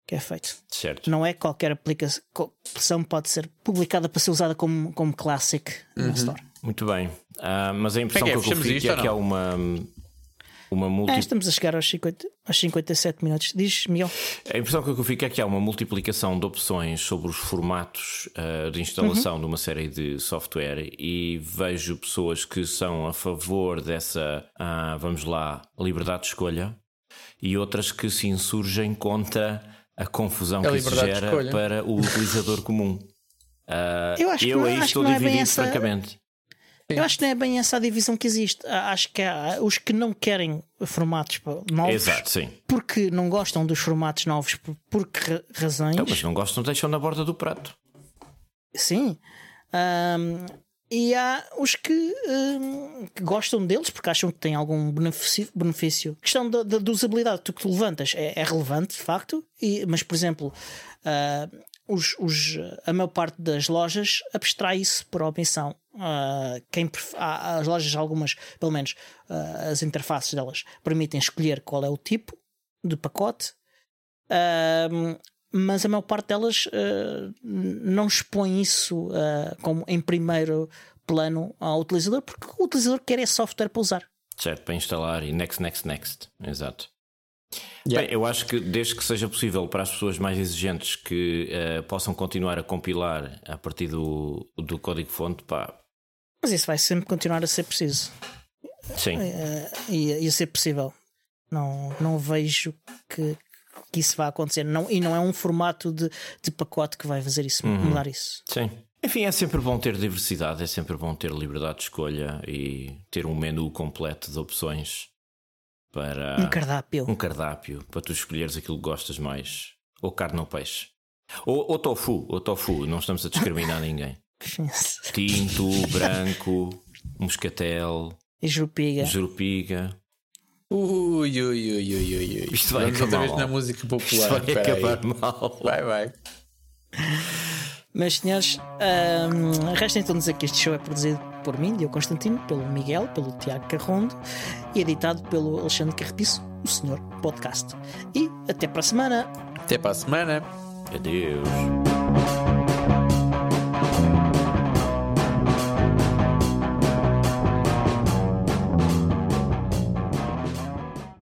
que é feito. Certo. Não é qualquer aplicação pode ser publicada para ser usada como, como classic uhum. na Store. Muito bem. Uh, mas a impressão é que, é, que eu confio é que há uma uma multi... É, estamos a chegar aos, 50, aos 57 minutos. Diz, Miguel. A impressão que eu fico é que há uma multiplicação de opções sobre os formatos uh, de instalação uhum. de uma série de software e vejo pessoas que são a favor dessa, uh, vamos lá, liberdade de escolha e outras que se insurgem contra a confusão a que isso gera para o utilizador comum. Uh, [LAUGHS] eu acho que, eu aí estou dividido, essa... francamente. Eu acho que não é bem essa a divisão que existe. Acho que há os que não querem formatos novos. Exato, sim. Porque não gostam dos formatos novos, por, que razões? Então, mas não gostam, deixam na borda do prato. Sim. Um, e há os que, um, que, gostam deles porque acham que têm algum benefício. benefício. A questão da, da, da usabilidade tu que tu levantas é, é relevante, de facto, e, mas, por exemplo, uh, os, os, a maior parte das lojas abstrai isso por omissão. Uh, quem as lojas, algumas, pelo menos uh, as interfaces delas, permitem escolher qual é o tipo de pacote, uh, mas a maior parte delas não expõe isso como em primeiro plano ao utilizador, porque o utilizador quer esse software para usar. Certo, para instalar e next, next, next. Exato. Yeah. Bem, eu acho que desde que seja possível para as pessoas mais exigentes que uh, possam continuar a compilar a partir do, do código-fonte, pá. Mas isso vai sempre continuar a ser preciso. Sim. Uh, e, e a ser possível. Não, não vejo que, que isso vá acontecer. Não, e não é um formato de, de pacote que vai fazer isso, uhum. mudar isso. Sim. Enfim, é sempre bom ter diversidade, é sempre bom ter liberdade de escolha e ter um menu completo de opções para um cardápio. Um cardápio para tu escolheres aquilo que gostas mais. Ou carne ou peixe. Ou, ou tofu, ou tofu, não estamos a discriminar [LAUGHS] ninguém. Tinto, branco, moscatel, jurupiga. jurupiga. Ui, ui, ui, ui, ui, ui. Isto vai Vamos outra vez na música popular. Isto vai acabar aí. mal. Vai, vai. Mas, senhores, um, resta então dizer que este show é produzido por mim, Diogo Constantino, pelo Miguel, pelo Tiago Carrondo e editado pelo Alexandre Carrepiço, o Senhor Podcast. E até para a semana. Até para a semana. Adeus.